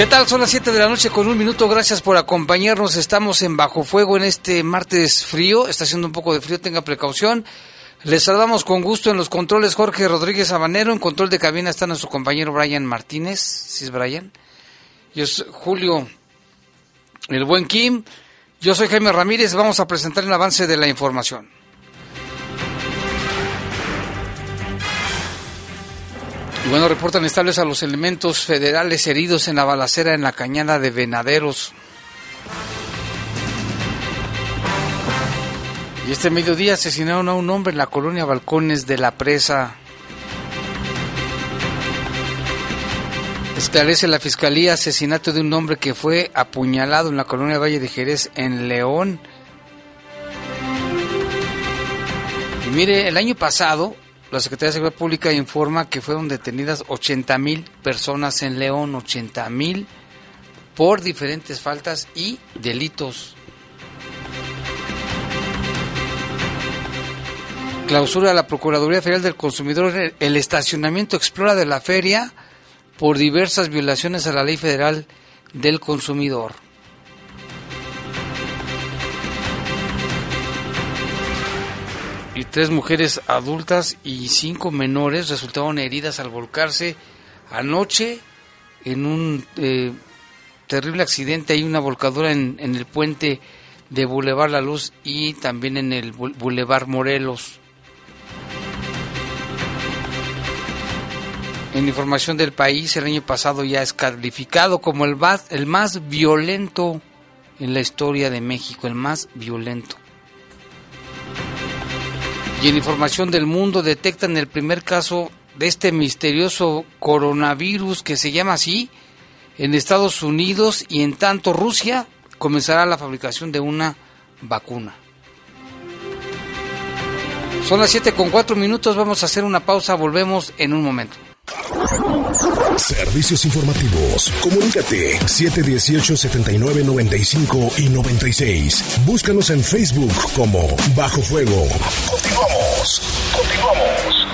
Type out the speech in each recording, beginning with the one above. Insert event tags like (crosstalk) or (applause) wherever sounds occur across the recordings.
¿Qué tal? Son las 7 de la noche con un minuto. Gracias por acompañarnos. Estamos en Bajo Fuego en este martes frío. Está haciendo un poco de frío, tenga precaución. Les saludamos con gusto en los controles Jorge Rodríguez Habanero. En control de cabina está nuestro compañero Brian Martínez. ¿Sí es Brian? Yo soy Julio, el buen Kim. Yo soy Jaime Ramírez. Vamos a presentar el avance de la información. Y bueno, reportan estables a los elementos federales heridos en la balacera en la cañada de Venaderos. Y este mediodía asesinaron a un hombre en la colonia Balcones de la Presa. Esclarece la fiscalía asesinato de un hombre que fue apuñalado en la colonia Valle de Jerez en León. Y mire, el año pasado la Secretaría de Seguridad Pública informa que fueron detenidas 80 mil personas en León, 80 mil por diferentes faltas y delitos. Clausura la Procuraduría Federal del Consumidor el estacionamiento Explora de la feria por diversas violaciones a la Ley Federal del Consumidor. Y tres mujeres adultas y cinco menores resultaron heridas al volcarse anoche en un eh, terrible accidente. Hay una volcadura en, en, el puente de Boulevard La Luz y también en el Boulevard Morelos. En información del país, el año pasado ya es calificado como el más, el más violento en la historia de México, el más violento. Y en información del mundo detectan el primer caso de este misterioso coronavirus que se llama así en Estados Unidos y en tanto Rusia comenzará la fabricación de una vacuna. Son las 7 con 4 minutos, vamos a hacer una pausa, volvemos en un momento. Servicios informativos. Comunícate 718-7995 y 96. Búscanos en Facebook como Bajo Fuego. Continuamos. Continuamos.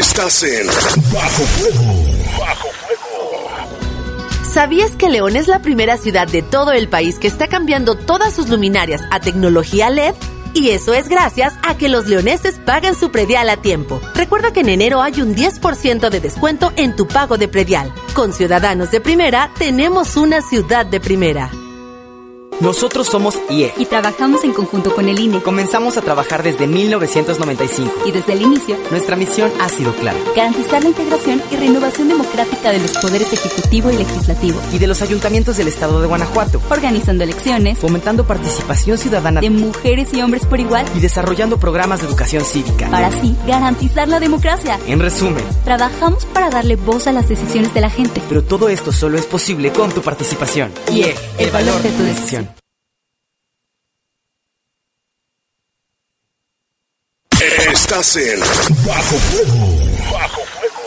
Estás en Bajo Fuego. Bajo Fuego. ¿Sabías que León es la primera ciudad de todo el país que está cambiando todas sus luminarias a tecnología LED? Y eso es gracias a que los leoneses pagan su predial a tiempo. Recuerda que en enero hay un 10% de descuento en tu pago de predial. Con Ciudadanos de Primera, tenemos una ciudad de primera. Nosotros somos IE. Y trabajamos en conjunto con el INE. Comenzamos a trabajar desde 1995. Y desde el inicio, nuestra misión ha sido clara. Garantizar la integración y renovación democrática de los poderes ejecutivo y legislativo. Y de los ayuntamientos del estado de Guanajuato. Organizando elecciones. Fomentando participación ciudadana. De mujeres y hombres por igual. Y desarrollando programas de educación cívica. Para así garantizar la democracia. En resumen. Trabajamos para darle voz a las decisiones de la gente. Pero todo esto solo es posible con tu participación. IE, el, valor de tu decisión. Estás Bajo Fuego. Bajo Fuego.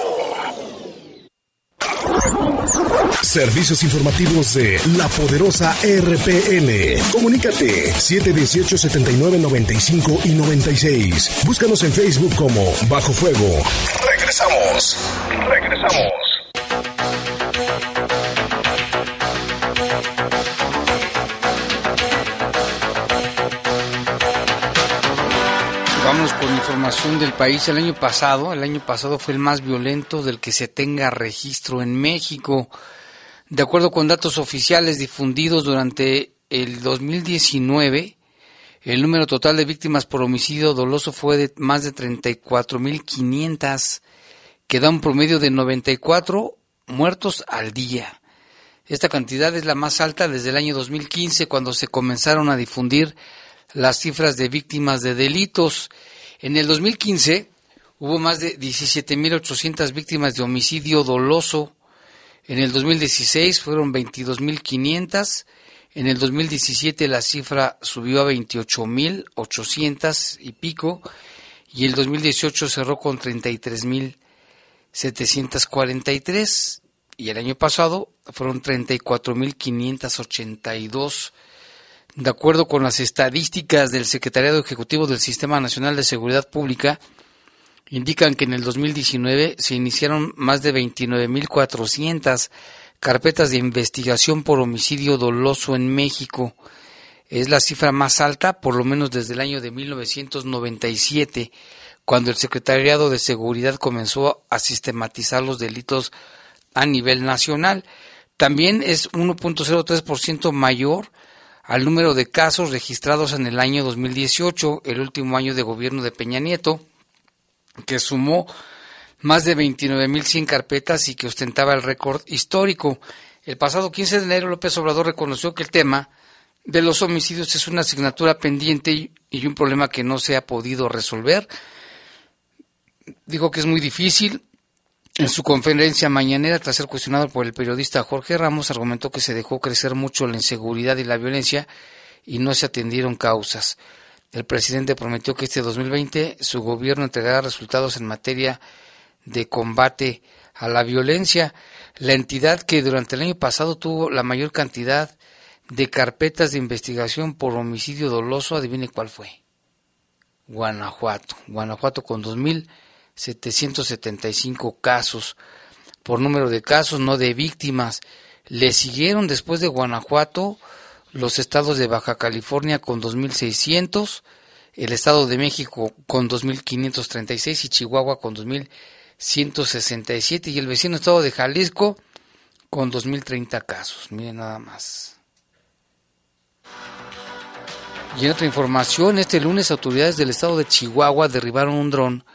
Servicios informativos de la poderosa RPN. Comunícate 718 79 95 y 96. Búscanos en Facebook como Bajo Fuego. Regresamos. Regresamos. Información del país. El año pasado, el año pasado fue el más violento del que se tenga registro en México. De acuerdo con datos oficiales difundidos durante el 2019, el número total de víctimas por homicidio doloso fue de más de 34.500, que da un promedio de 94 muertos al día. Esta cantidad es la más alta desde el año 2015, cuando se comenzaron a difundir las cifras de víctimas de delitos. En el 2015 hubo más de 17.800 víctimas de homicidio doloso. En el 2016 fueron 22.500. En el 2017 la cifra subió a 28.800 y pico. Y el 2018 cerró con 33.743. Y el año pasado fueron 34.582 de acuerdo con las estadísticas del Secretariado Ejecutivo del Sistema Nacional de Seguridad Pública, indican que en el 2019 se iniciaron más de 29.400 carpetas de investigación por homicidio doloso en México. Es la cifra más alta, por lo menos desde el año de 1997, cuando el Secretariado de Seguridad comenzó a sistematizar los delitos a nivel nacional. También es 1.03% mayor al número de casos registrados en el año 2018, el último año de gobierno de Peña Nieto, que sumó más de 29.100 carpetas y que ostentaba el récord histórico. El pasado 15 de enero López Obrador reconoció que el tema de los homicidios es una asignatura pendiente y un problema que no se ha podido resolver. Dijo que es muy difícil, en su conferencia mañanera, tras ser cuestionado por el periodista Jorge Ramos, argumentó que se dejó crecer mucho la inseguridad y la violencia y no se atendieron causas. El presidente prometió que este 2020 su gobierno entregará resultados en materia de combate a la violencia. La entidad que durante el año pasado tuvo la mayor cantidad de carpetas de investigación por homicidio doloso, adivine cuál fue. Guanajuato. Guanajuato con 2000 775 casos por número de casos, no de víctimas. Le siguieron después de Guanajuato los estados de Baja California con 2.600, el estado de México con 2.536 y Chihuahua con 2.167 y el vecino estado de Jalisco con 2.030 casos. Miren nada más. Y en otra información, este lunes autoridades del estado de Chihuahua derribaron un dron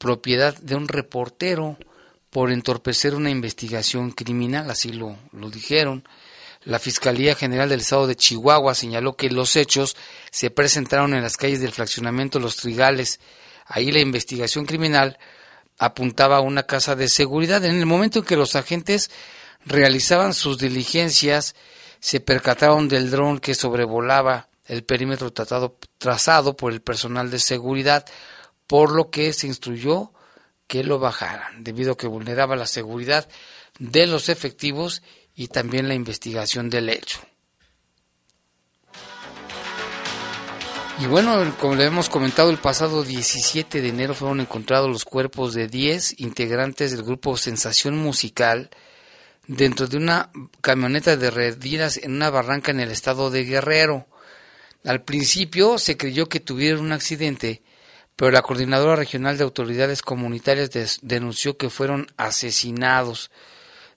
propiedad de un reportero por entorpecer una investigación criminal, así lo, lo dijeron. La Fiscalía General del Estado de Chihuahua señaló que los hechos se presentaron en las calles del fraccionamiento Los Trigales. Ahí la investigación criminal apuntaba a una casa de seguridad. En el momento en que los agentes realizaban sus diligencias, se percataron del dron que sobrevolaba el perímetro tratado, trazado por el personal de seguridad por lo que se instruyó que lo bajaran, debido a que vulneraba la seguridad de los efectivos y también la investigación del hecho. Y bueno, como le hemos comentado, el pasado 17 de enero fueron encontrados los cuerpos de 10 integrantes del grupo Sensación Musical dentro de una camioneta de redilas en una barranca en el estado de Guerrero. Al principio se creyó que tuvieron un accidente pero la Coordinadora Regional de Autoridades Comunitarias denunció que fueron asesinados.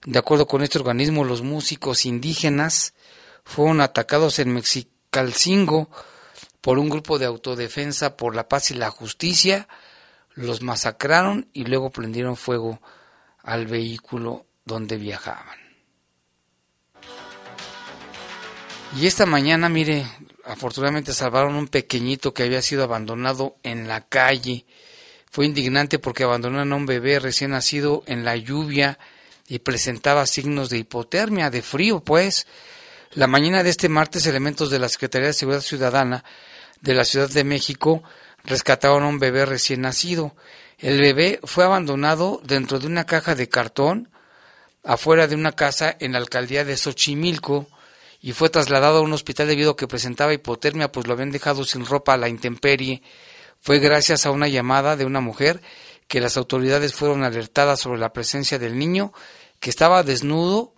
De acuerdo con este organismo, los músicos indígenas fueron atacados en Mexicalcingo por un grupo de autodefensa por la paz y la justicia, los masacraron y luego prendieron fuego al vehículo donde viajaban. Y esta mañana, mire, afortunadamente salvaron un pequeñito que había sido abandonado en la calle. Fue indignante porque abandonaron a un bebé recién nacido en la lluvia y presentaba signos de hipotermia, de frío, pues. La mañana de este martes, elementos de la Secretaría de Seguridad Ciudadana de la Ciudad de México rescataron a un bebé recién nacido. El bebé fue abandonado dentro de una caja de cartón afuera de una casa en la alcaldía de Xochimilco y fue trasladado a un hospital debido a que presentaba hipotermia, pues lo habían dejado sin ropa a la intemperie. Fue gracias a una llamada de una mujer que las autoridades fueron alertadas sobre la presencia del niño que estaba desnudo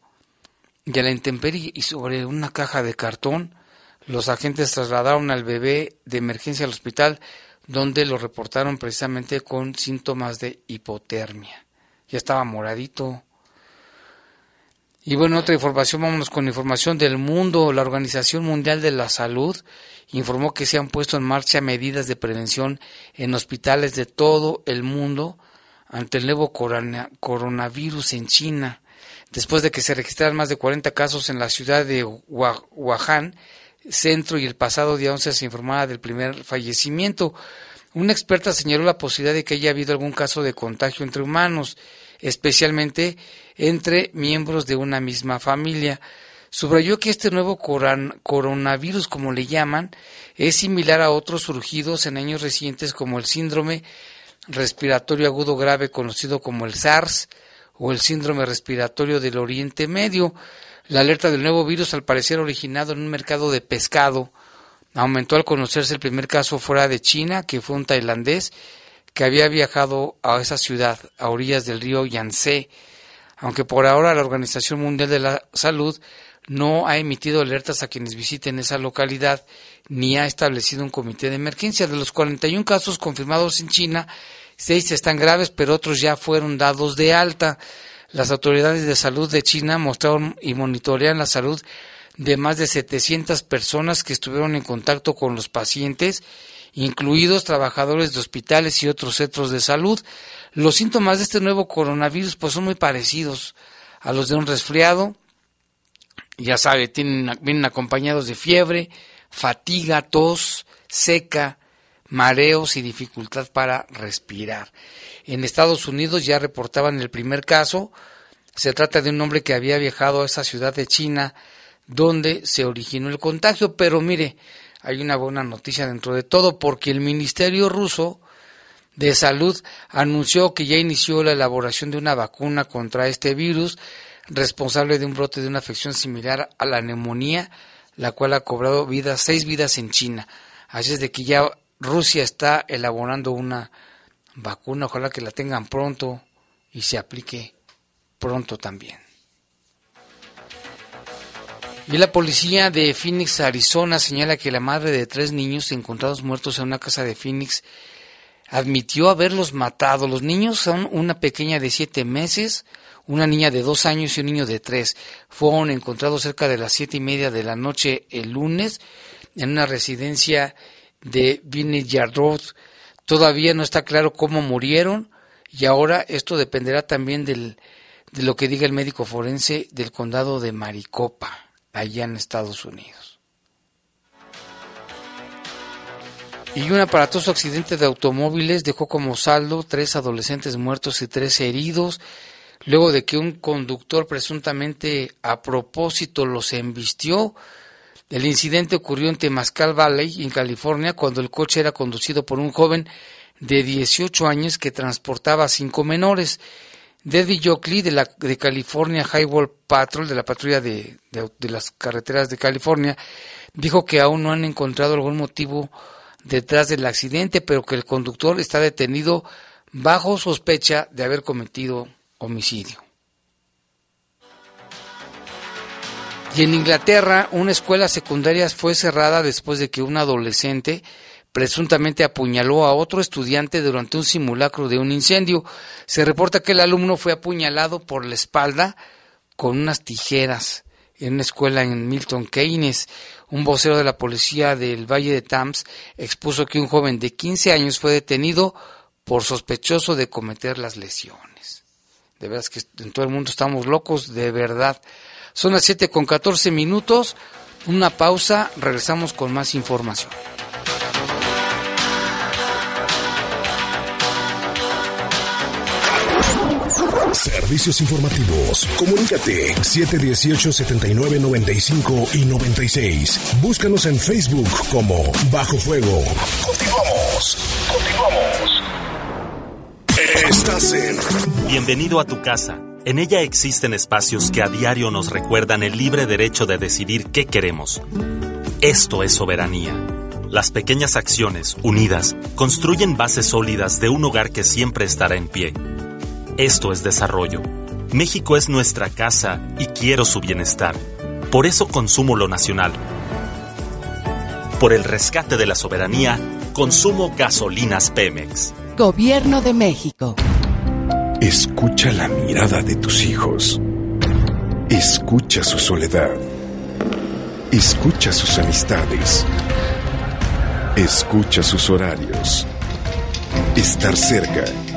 y a la intemperie y sobre una caja de cartón. Los agentes trasladaron al bebé de emergencia al hospital donde lo reportaron precisamente con síntomas de hipotermia. Ya estaba moradito. Y bueno, otra información, vámonos con información del mundo. La Organización Mundial de la Salud informó que se han puesto en marcha medidas de prevención en hospitales de todo el mundo ante el nuevo coronavirus en China. Después de que se registraran más de 40 casos en la ciudad de Wuhan, centro, y el pasado día 11 se informaba del primer fallecimiento. Una experta señaló la posibilidad de que haya habido algún caso de contagio entre humanos, especialmente entre miembros de una misma familia. Subrayó que este nuevo coronavirus, como le llaman, es similar a otros surgidos en años recientes como el síndrome respiratorio agudo grave conocido como el SARS o el síndrome respiratorio del Oriente Medio. La alerta del nuevo virus, al parecer originado en un mercado de pescado, aumentó al conocerse el primer caso fuera de China, que fue un tailandés que había viajado a esa ciudad a orillas del río Yangtze aunque por ahora la Organización Mundial de la Salud no ha emitido alertas a quienes visiten esa localidad ni ha establecido un comité de emergencia. De los 41 casos confirmados en China, seis están graves, pero otros ya fueron dados de alta. Las autoridades de salud de China mostraron y monitorean la salud de más de 700 personas que estuvieron en contacto con los pacientes, incluidos trabajadores de hospitales y otros centros de salud. Los síntomas de este nuevo coronavirus pues son muy parecidos a los de un resfriado. Ya sabe, tienen, vienen acompañados de fiebre, fatiga, tos, seca, mareos y dificultad para respirar. En Estados Unidos ya reportaban el primer caso. Se trata de un hombre que había viajado a esa ciudad de China donde se originó el contagio. Pero mire, hay una buena noticia dentro de todo porque el Ministerio ruso de Salud anunció que ya inició la elaboración de una vacuna contra este virus responsable de un brote de una afección similar a la neumonía, la cual ha cobrado vidas, seis vidas en China. Así es de que ya Rusia está elaborando una vacuna, ojalá que la tengan pronto y se aplique pronto también. La policía de Phoenix, Arizona, señala que la madre de tres niños encontrados muertos en una casa de Phoenix admitió haberlos matado. Los niños son una pequeña de siete meses, una niña de dos años y un niño de tres. Fueron encontrados cerca de las siete y media de la noche el lunes en una residencia de Vineyard Road. Todavía no está claro cómo murieron y ahora esto dependerá también de lo que diga el médico forense del condado de Maricopa, allá en Estados Unidos. Y un aparatoso accidente de automóviles dejó como saldo tres adolescentes muertos y tres heridos, luego de que un conductor presuntamente a propósito los embistió. El incidente ocurrió en Temascal Valley, en California, cuando el coche era conducido por un joven de 18 años que transportaba a cinco menores. Debbie Jockley de, la, de California Highway Patrol, de la patrulla de, de las carreteras de California, dijo que aún no han encontrado algún motivo detrás del accidente, pero que el conductor está detenido bajo sospecha de haber cometido homicidio. Y en Inglaterra, una escuela secundaria fue cerrada después de que un adolescente presuntamente apuñaló a otro estudiante durante un simulacro de un incendio. Se reporta que el alumno fue apuñalado por la espalda con unas tijeras en una escuela en Milton Keynes. Un vocero de la policía del Valle de Thames expuso que un joven de 15 años fue detenido por sospechoso de cometer las lesiones. De verdad que en todo el mundo estamos locos, de verdad. Son las 7 con 14 minutos. Una pausa, regresamos con más información. Servicios informativos. Comunícate 718-7995 y 96. Búscanos en Facebook como Bajo Fuego. Continuamos. Continuamos. Estás en. Bienvenido a tu casa. En ella existen espacios que a diario nos recuerdan el libre derecho de decidir qué queremos. Esto es soberanía. Las pequeñas acciones, unidas, construyen bases sólidas de un hogar que siempre estará en pie. Esto es desarrollo. México es nuestra casa y quiero su bienestar. Por eso consumo lo nacional. Por el rescate de la soberanía, consumo gasolinas Pemex. Gobierno de México. Escucha la mirada de tus hijos. Escucha su soledad. Escucha sus amistades. Escucha sus horarios. Estar cerca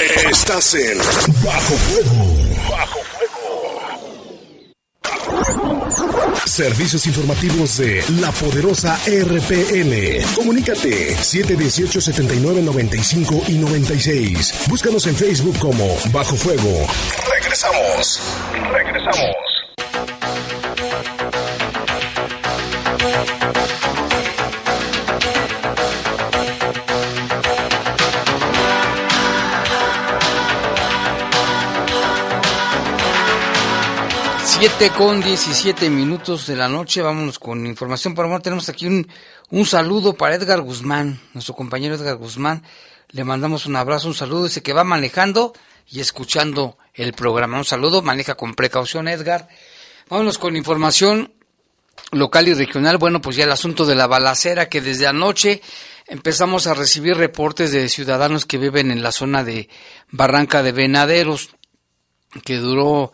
Estás en Bajo Fuego. Bajo Fuego. Servicios informativos de la poderosa RPN. Comunícate 718-7995 y 96. Búscanos en Facebook como Bajo Fuego. Regresamos. Regresamos. Siete con 17 minutos de la noche, vámonos con información. Por amor, tenemos aquí un, un saludo para Edgar Guzmán, nuestro compañero Edgar Guzmán. Le mandamos un abrazo, un saludo. Dice que va manejando y escuchando el programa. Un saludo, maneja con precaución, Edgar. Vámonos con información local y regional. Bueno, pues ya el asunto de la balacera que desde anoche empezamos a recibir reportes de ciudadanos que viven en la zona de Barranca de Venaderos, que duró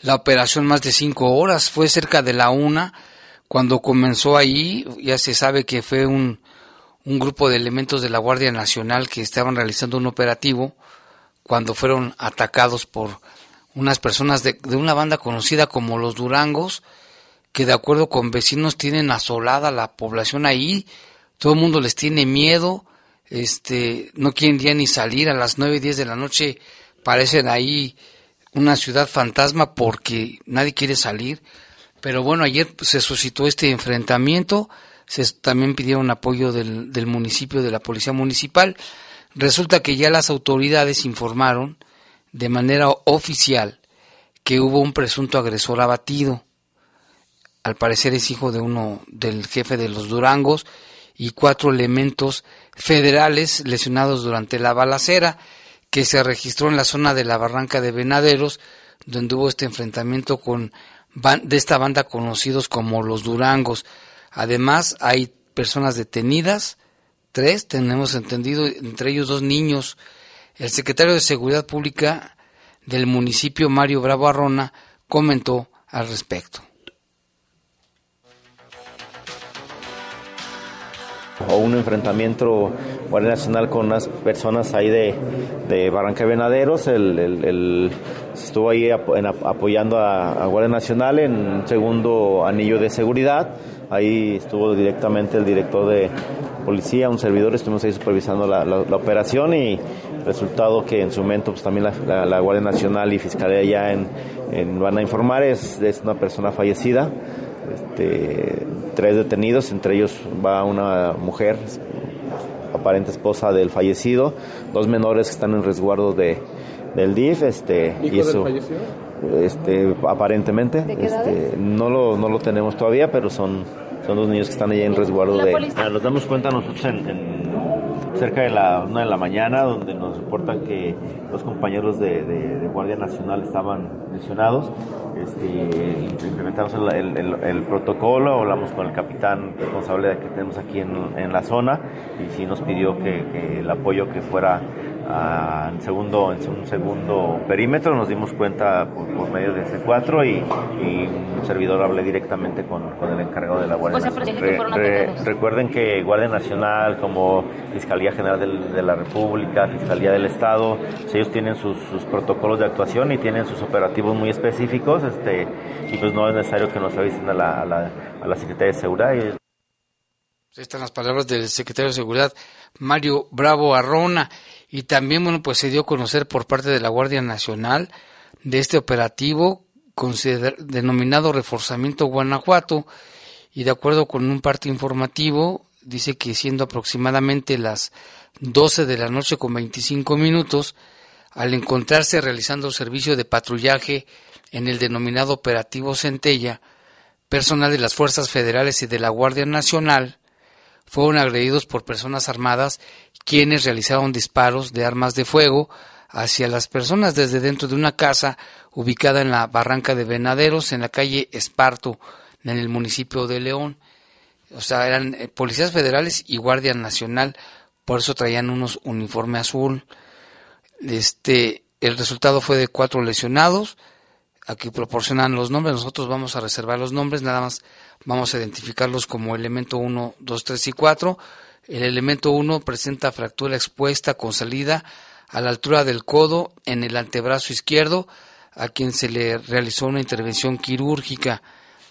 la operación más de cinco horas. Fue cerca de la una cuando comenzó ahí. Ya se sabe que fue un, un grupo de elementos de la Guardia Nacional que estaban realizando un operativo cuando fueron atacados por unas personas de, de una banda conocida como los Durangos, que de acuerdo con vecinos tienen asolada la población ahí, todo el mundo les tiene miedo, este, no quieren ya ni salir a las nueve, diez de la noche, parecen ahí una ciudad fantasma porque nadie quiere salir. Pero bueno, ayer se suscitó este enfrentamiento, se también pidieron apoyo del, del municipio, de la policía municipal. Resulta que ya las autoridades informaron de manera oficial que hubo un presunto agresor abatido. Al parecer es hijo de uno del jefe de los Durangos y cuatro elementos federales lesionados durante la balacera que se registró en la zona de la Barranca de Venaderos, donde hubo este enfrentamiento con de esta banda conocidos como los Durangos. Además, hay personas detenidas, tres, tenemos entendido, entre ellos dos niños. El secretario de Seguridad Pública del municipio, Mario Bravo Arrona, comentó al respecto. O un enfrentamiento Guardia Nacional con unas personas ahí de, de Barranca de Venaderos. El, estuvo ahí apoyando a, Guardia Nacional en un segundo anillo de seguridad. Ahí estuvo directamente el director de policía, un servidor, estuvimos ahí supervisando la, operación y resultado que en su momento pues, también la, Guardia Nacional y Fiscalía ya en van a informar es, es una persona fallecida. Este, tres detenidos, entre ellos va una mujer, aparente esposa del fallecido, dos menores que están en resguardo de, del DIF, este, y eso, este, aparentemente, este, no lo, no lo tenemos todavía, pero son, son dos niños que están ahí en resguardo de. Nos damos cuenta nosotros en, en cerca de la una de la mañana, donde nos reportan que los compañeros de, de, Guardia Nacional estaban lesionados. Este, implementamos el, el, protocolo, hablamos con el capitán responsable que tenemos aquí en, en la zona y sí nos pidió que, que, el apoyo que fuera en, segundo, en un segundo perímetro, nos dimos cuenta por, medio de C4 y, un servidor hablé directamente con, el encargado de la Guardia Nacional. recuerden que Guardia Nacional, como Fiscalía General de la República, Fiscalía del Estado, ellos tienen sus, protocolos de actuación y tienen sus operativos muy específicos este, y pues no es necesario que nos avisen a la, a la, a la Secretaría de Seguridad. Están las palabras del secretario de Seguridad, Mario Bravo Arrona. Y también, bueno, pues se dio a conocer por parte de la Guardia Nacional de este operativo denominado Reforzamiento Guanajuato. Y de acuerdo con un parte informativo, dice que siendo aproximadamente las 12 de la noche con 25 minutos, al encontrarse realizando servicio de patrullaje en el denominado Operativo Centella, personal de las Fuerzas Federales y de la Guardia Nacional fueron agredidos por personas armadas quienes realizaron disparos de armas de fuego hacia las personas desde dentro de una casa ubicada en la barranca de Venaderos, en la calle Esparto, en el municipio de León. O sea, eran eh, policías federales y guardia nacional, por eso traían unos uniforme azul. Este, el resultado fue de cuatro lesionados. Aquí proporcionan los nombres, nosotros vamos a reservar los nombres, nada más vamos a identificarlos como elemento 1, 2, 3 y 4 el elemento 1 presenta fractura expuesta con salida a la altura del codo en el antebrazo izquierdo, a quien se le realizó una intervención quirúrgica.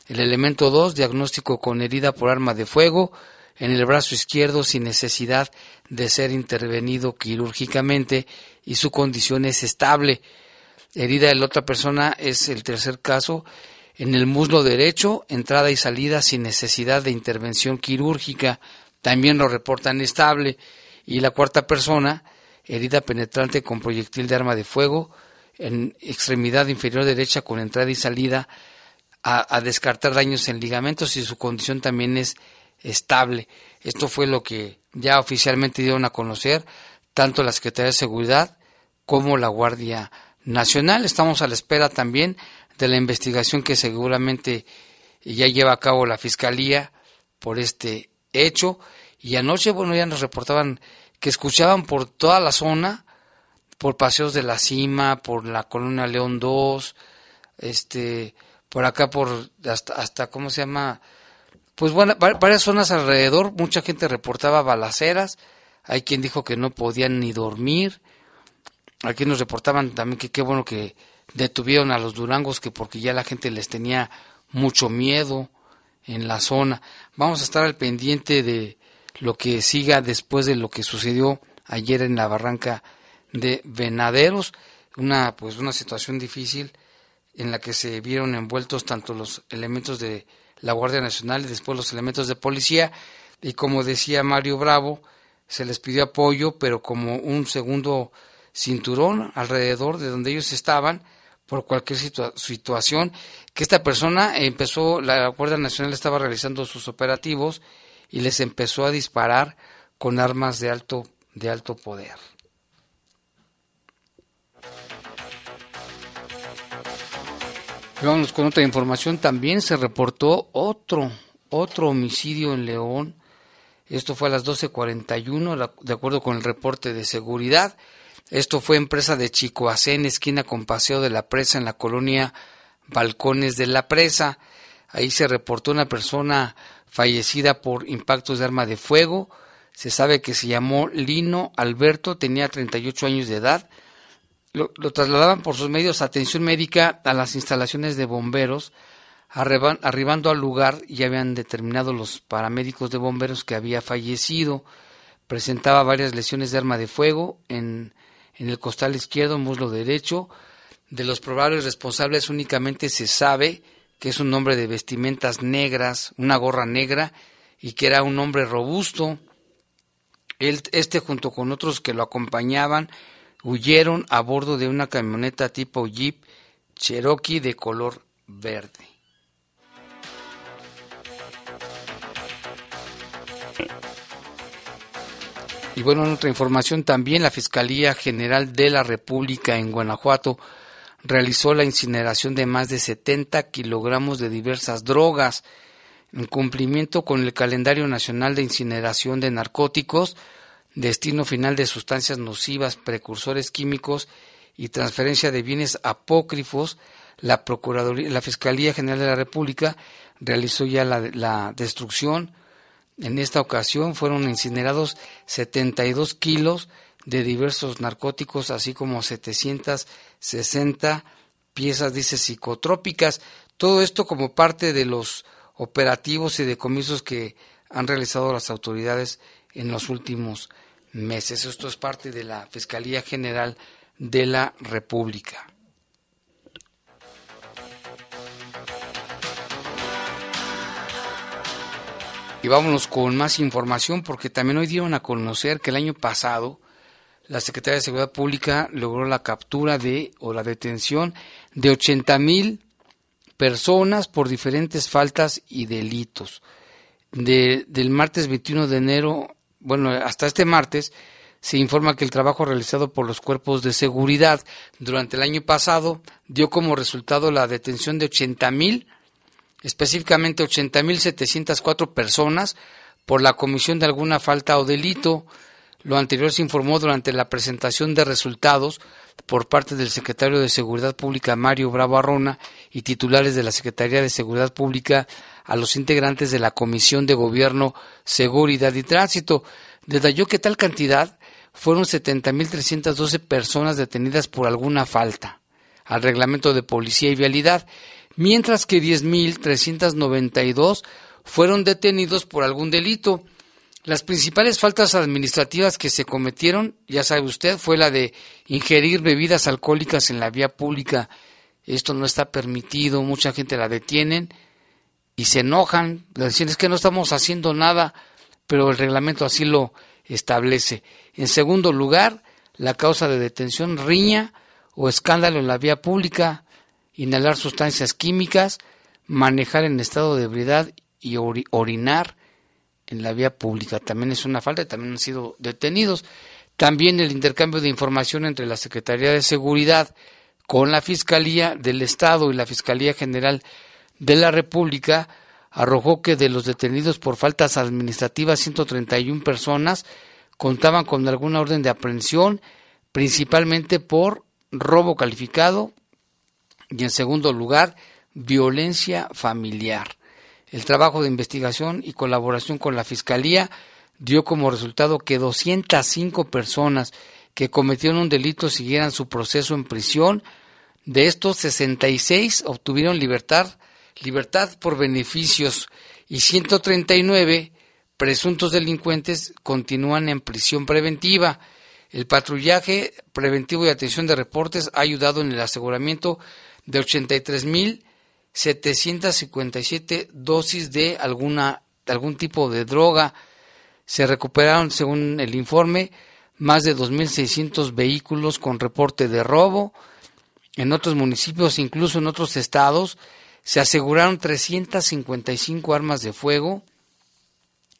El elemento 2, diagnóstico con herida por arma de fuego en el brazo izquierdo sin necesidad de ser intervenido quirúrgicamente y su condición es estable. Herida de la otra persona es el tercer caso en el muslo derecho, entrada y salida sin necesidad de intervención quirúrgica también lo reportan estable. Y la cuarta persona, herida penetrante con proyectil de arma de fuego en extremidad inferior derecha con entrada y salida a, descartar daños en ligamentos y su condición también es estable. Esto fue lo que ya oficialmente dieron a conocer tanto la Secretaría de Seguridad como la Guardia Nacional. Estamos a la espera también de la investigación que seguramente ya lleva a cabo la Fiscalía por este hecho y anoche, bueno, ya nos reportaban que escuchaban por toda la zona, por Paseos de la Cima, por la Colonia León 2, este, por acá por hasta, hasta ¿cómo se llama? Pues bueno, varias zonas alrededor, mucha gente reportaba balaceras, hay quien dijo que no podían ni dormir, aquí nos reportaban también que qué bueno que detuvieron a los durangos, que porque ya la gente les tenía mucho miedo en la zona. Vamos a estar al pendiente de lo que siga después de lo que sucedió ayer en la barranca de Venaderos, una pues una situación difícil en la que se vieron envueltos tanto los elementos de la Guardia Nacional y después los elementos de policía y como decía Mario Bravo se les pidió apoyo pero como un segundo cinturón alrededor de donde ellos estaban por cualquier situación que esta persona empezó la Guardia Nacional estaba realizando sus operativos y les empezó a disparar con armas de alto, de alto poder. Vamos con otra información. También se reportó otro, otro homicidio en León. Esto fue a las 12.41, de acuerdo con el reporte de seguridad. Esto fue en presa de Chicoacén, esquina con Paseo de la Presa, en la colonia Balcones de la Presa. Ahí se reportó una persona fallecida por impactos de arma de fuego. Se sabe que se llamó Lino Alberto, tenía 38 años de edad. Lo, trasladaban por sus medios atención médica a las instalaciones de bomberos. arribando al lugar ya habían determinado los paramédicos de bomberos que había fallecido. Presentaba varias lesiones de arma de fuego en, en el costal izquierdo, muslo derecho. De los probables responsables únicamente se sabe que es un hombre de vestimentas negras, una gorra negra, y que era un hombre robusto. Él, este junto con otros que lo acompañaban huyeron a bordo de una camioneta tipo Jeep Cherokee de color verde. Y bueno, en otra información también, la Fiscalía General de la República en Guanajuato realizó la incineración de más de 70 kilogramos de diversas drogas. En cumplimiento con el calendario nacional de incineración de narcóticos, destino final de sustancias nocivas, precursores químicos y transferencia de bienes apócrifos, la Procuraduría, la Fiscalía General de la República realizó ya la, la destrucción. En esta ocasión fueron incinerados 72 kilos de diversos narcóticos, así como 760 piezas, dice, psicotrópicas. Todo esto como parte de los operativos y decomisos que han realizado las autoridades en los últimos meses. Esto es parte de la Fiscalía General de la República. Y vámonos con más información porque también hoy dieron a conocer que el año pasado la Secretaría de Seguridad Pública logró la captura de o la detención de 80 mil personas por diferentes faltas y delitos. De, del martes 21 de enero, bueno, hasta este martes, se informa que el trabajo realizado por los cuerpos de seguridad durante el año pasado dio como resultado la detención de 80 mil, específicamente 80 mil 704 personas por la comisión de alguna falta o delito, lo anterior se informó durante la presentación de resultados por parte del secretario de Seguridad Pública Mario Bravo Arrona y titulares de la Secretaría de Seguridad Pública a los integrantes de la Comisión de Gobierno, Seguridad y Tránsito. Detalló que tal cantidad fueron 70.312 personas detenidas por alguna falta al reglamento de policía y vialidad, mientras que 10.392 fueron detenidos por algún delito. Las principales faltas administrativas que se cometieron, ya sabe usted, fue la de ingerir bebidas alcohólicas en la vía pública. Esto no está permitido, mucha gente la detienen y se enojan, le es que no estamos haciendo nada, pero el reglamento así lo establece. En segundo lugar, la causa de detención, riña o escándalo en la vía pública, inhalar sustancias químicas, manejar en estado de ebriedad y orinar en la vía pública. También es una falta también han sido detenidos. También el intercambio de información entre la Secretaría de Seguridad con la Fiscalía del Estado y la Fiscalía General de la República arrojó que de los detenidos por faltas administrativas 131 personas contaban con alguna orden de aprehensión, principalmente por robo calificado y en segundo lugar violencia familiar. El trabajo de investigación y colaboración con la Fiscalía dio como resultado que 205 personas que cometieron un delito siguieran su proceso en prisión. De estos, 66 obtuvieron libertad, libertad por beneficios y 139 presuntos delincuentes continúan en prisión preventiva. El patrullaje preventivo y atención de reportes ha ayudado en el aseguramiento de 83 mil 757 dosis de alguna algún tipo de droga. Se recuperaron, según el informe, más de 2.600 vehículos con reporte de robo. En otros municipios, incluso en otros estados, se aseguraron 355 armas de fuego,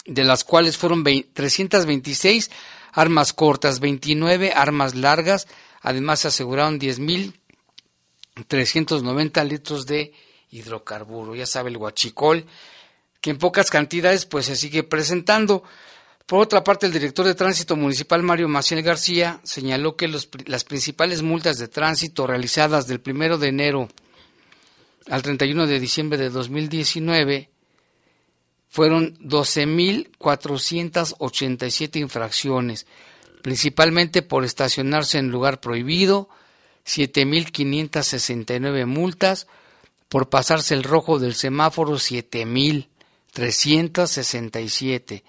de las cuales fueron 326 armas cortas, 29 armas largas. Además, se aseguraron 10.390 litros de hidrocarburo, ya sabe el huachicol, que en pocas cantidades pues se sigue presentando. Por otra parte, el director de tránsito municipal Mario Maciel García señaló que las principales multas de tránsito realizadas del 1 de enero al 31 de diciembre de 2019 fueron 12.487 infracciones, principalmente por estacionarse en lugar prohibido, 7.569 multas, por pasarse el rojo del semáforo 7367.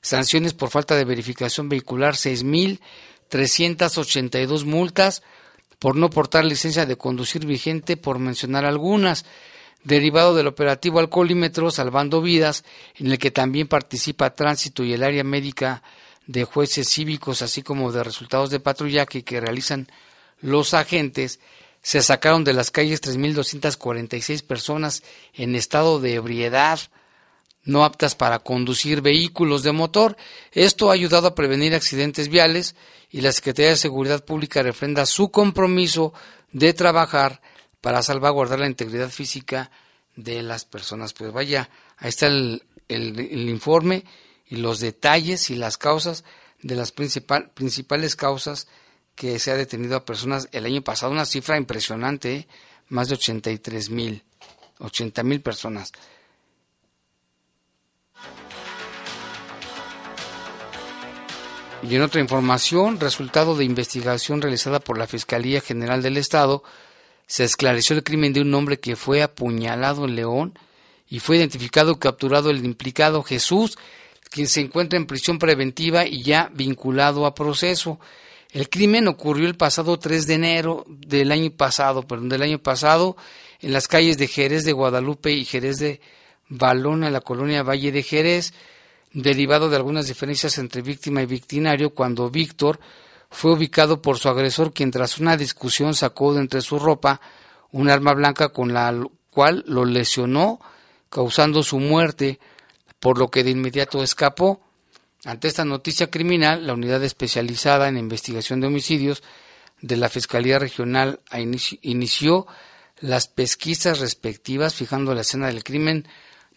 Sanciones por falta de verificación vehicular 6382 multas por no portar licencia de conducir vigente por mencionar algunas derivado del operativo alcoholímetro Salvando Vidas, en el que también participa Tránsito y el área médica de jueces cívicos, así como de resultados de patrullaje que realizan los agentes, se sacaron de las calles 3.246 personas en estado de ebriedad, no aptas para conducir vehículos de motor. Esto ha ayudado a prevenir accidentes viales y la Secretaría de Seguridad Pública refrenda su compromiso de trabajar para salvaguardar la integridad física de las personas. Pues vaya, ahí está el, el informe y los detalles y las causas de las principal, principales causas que se ha detenido a personas el año pasado, una cifra impresionante, más de 83 mil, 80 mil personas. Y en otra información, resultado de investigación realizada por la Fiscalía General del Estado, se esclareció el crimen de un hombre que fue apuñalado en León y fue identificado y capturado el implicado Jesús, quien se encuentra en prisión preventiva y ya vinculado a proceso. El crimen ocurrió el pasado 3 de enero del año pasado, perdón, del año pasado, en las calles de Jerez de Guadalupe y Jerez de Balona, en la colonia Valle de Jerez, derivado de algunas diferencias entre víctima y victinario, cuando Víctor fue ubicado por su agresor, quien tras una discusión sacó de entre su ropa un arma blanca con la cual lo lesionó, causando su muerte, por lo que de inmediato escapó. Ante esta noticia criminal, la unidad especializada en investigación de homicidios de la Fiscalía Regional inició las pesquisas respectivas, fijando la escena del crimen,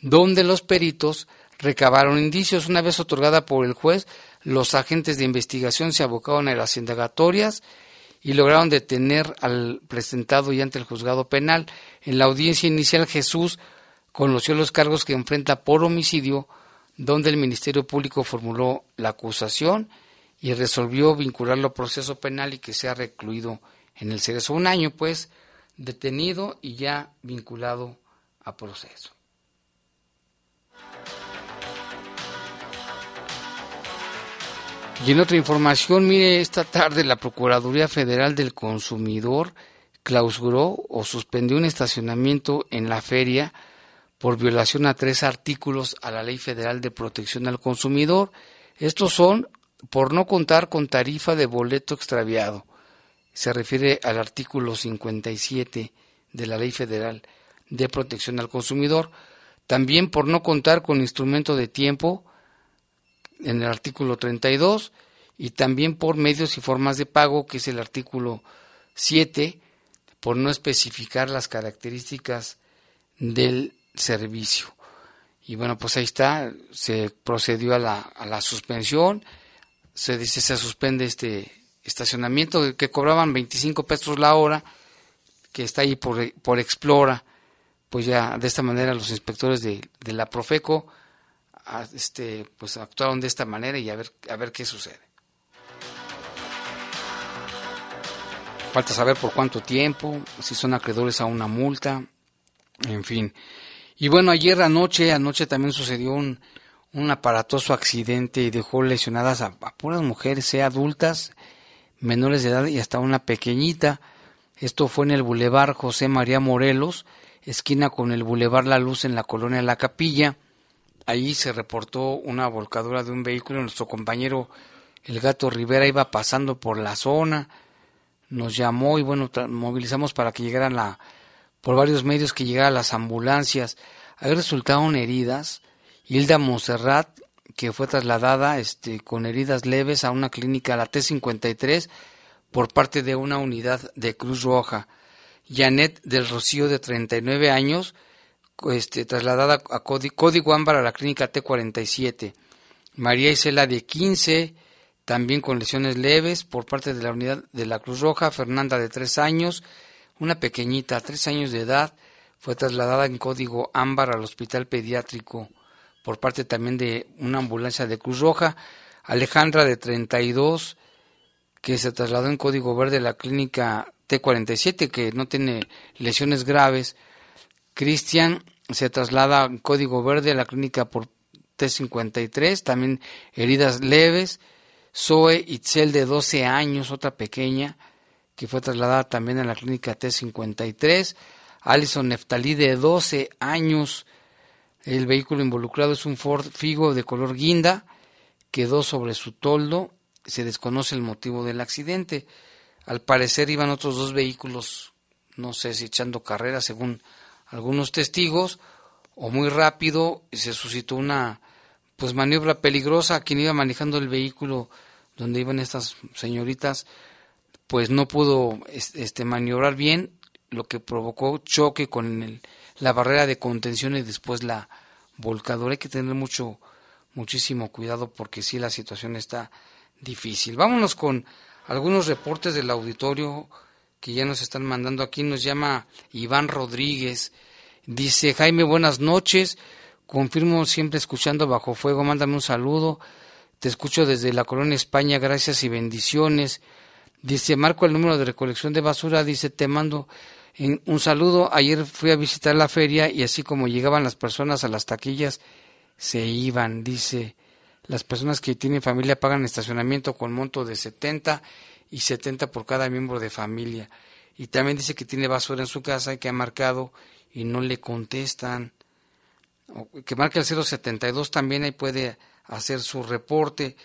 donde los peritos recabaron indicios. Una vez otorgada por el juez, los agentes de investigación se abocaron a las indagatorias y lograron detener al presentado y ante el juzgado penal. En la audiencia inicial, Jesús conoció los cargos que enfrenta por homicidio, donde el Ministerio Público formuló la acusación y resolvió vincularlo a proceso penal y que sea recluido en el cerezo. Un año, pues, detenido y ya vinculado a proceso. Y en otra información, mire, esta tarde la Procuraduría Federal del Consumidor clausuró o suspendió un estacionamiento en la feria por violación a tres artículos a la Ley Federal de Protección al Consumidor. Estos son por no contar con tarifa de boleto extraviado. Se refiere al artículo 57 de la Ley Federal de Protección al Consumidor. También por no contar con instrumento de tiempo en el artículo 32 y también por medios y formas de pago, que es el artículo 7, por no especificar las características del servicio. Y bueno, pues ahí está, se procedió a la, a la suspensión, se dice se suspende este estacionamiento que cobraban 25 pesos la hora, que está ahí por, por Explora, pues ya de esta manera los inspectores de, de la Profeco este, pues actuaron de esta manera y a ver, a ver qué sucede. Falta saber por cuánto tiempo, si son acreedores a una multa, en fin. Y bueno, ayer anoche, anoche también sucedió un, un aparatoso accidente y dejó lesionadas a, puras mujeres, sea adultas, menores de edad y hasta una pequeñita. Esto fue en el Boulevard José María Morelos, esquina con el Boulevard La Luz en la colonia La Capilla. Ahí se reportó una volcadura de un vehículo. Nuestro compañero el gato Rivera iba pasando por la zona, nos llamó y bueno, movilizamos para que llegaran la, por varios medios que llegaran las ambulancias. Ahí resultaron heridas. Hilda Monserrat, que fue trasladada este, con heridas leves a una clínica, la T53, por parte de una unidad de Cruz Roja. Janet del Rocío, de 39 años, este, trasladada a Código Ámbar a la clínica T47. María Isela de 15, también con lesiones leves por parte de la unidad de la Cruz Roja. Fernanda de 3 años, una pequeñita, 3 años de edad, fue trasladada en Código Ámbar al Hospital Pediátrico por parte también de una ambulancia de Cruz Roja. Alejandra de 32, que se trasladó en Código Verde a la clínica T47, que no tiene lesiones graves Cristian se traslada en código verde a la clínica por T53, también heridas leves. Zoe Itzel de 12 años, otra pequeña, que fue trasladada también a la clínica T53. Alison Neftalí de 12 años, el vehículo involucrado es un Ford Figo de color guinda, quedó sobre su toldo, se desconoce el motivo del accidente. Al parecer iban otros dos vehículos, no sé si echando carrera, según algunos testigos o muy rápido se suscitó una pues maniobra peligrosa quien iba manejando el vehículo donde iban estas señoritas pues no pudo este maniobrar bien lo que provocó choque con el, la barrera de contención y después la volcadora hay que tener mucho muchísimo cuidado porque sí la situación está difícil. Vámonos con algunos reportes del auditorio que ya nos están mandando aquí. Nos llama Iván Rodríguez. Dice Jaime, buenas noches. Confirmo siempre escuchando bajo fuego. Mándame un saludo. Te escucho desde la colonia España. Gracias y bendiciones. Dice, marco el número de recolección de basura. Dice, te mando un saludo. Ayer fui a visitar la feria y así como llegaban las personas a las taquillas, se iban. Dice, las personas que tienen familia pagan estacionamiento con monto de 70 y 70 por cada miembro de familia. Y también dice que tiene basura en su casa y que ha marcado y no le contestan. que marque el 072 también ahí puede hacer su reporte.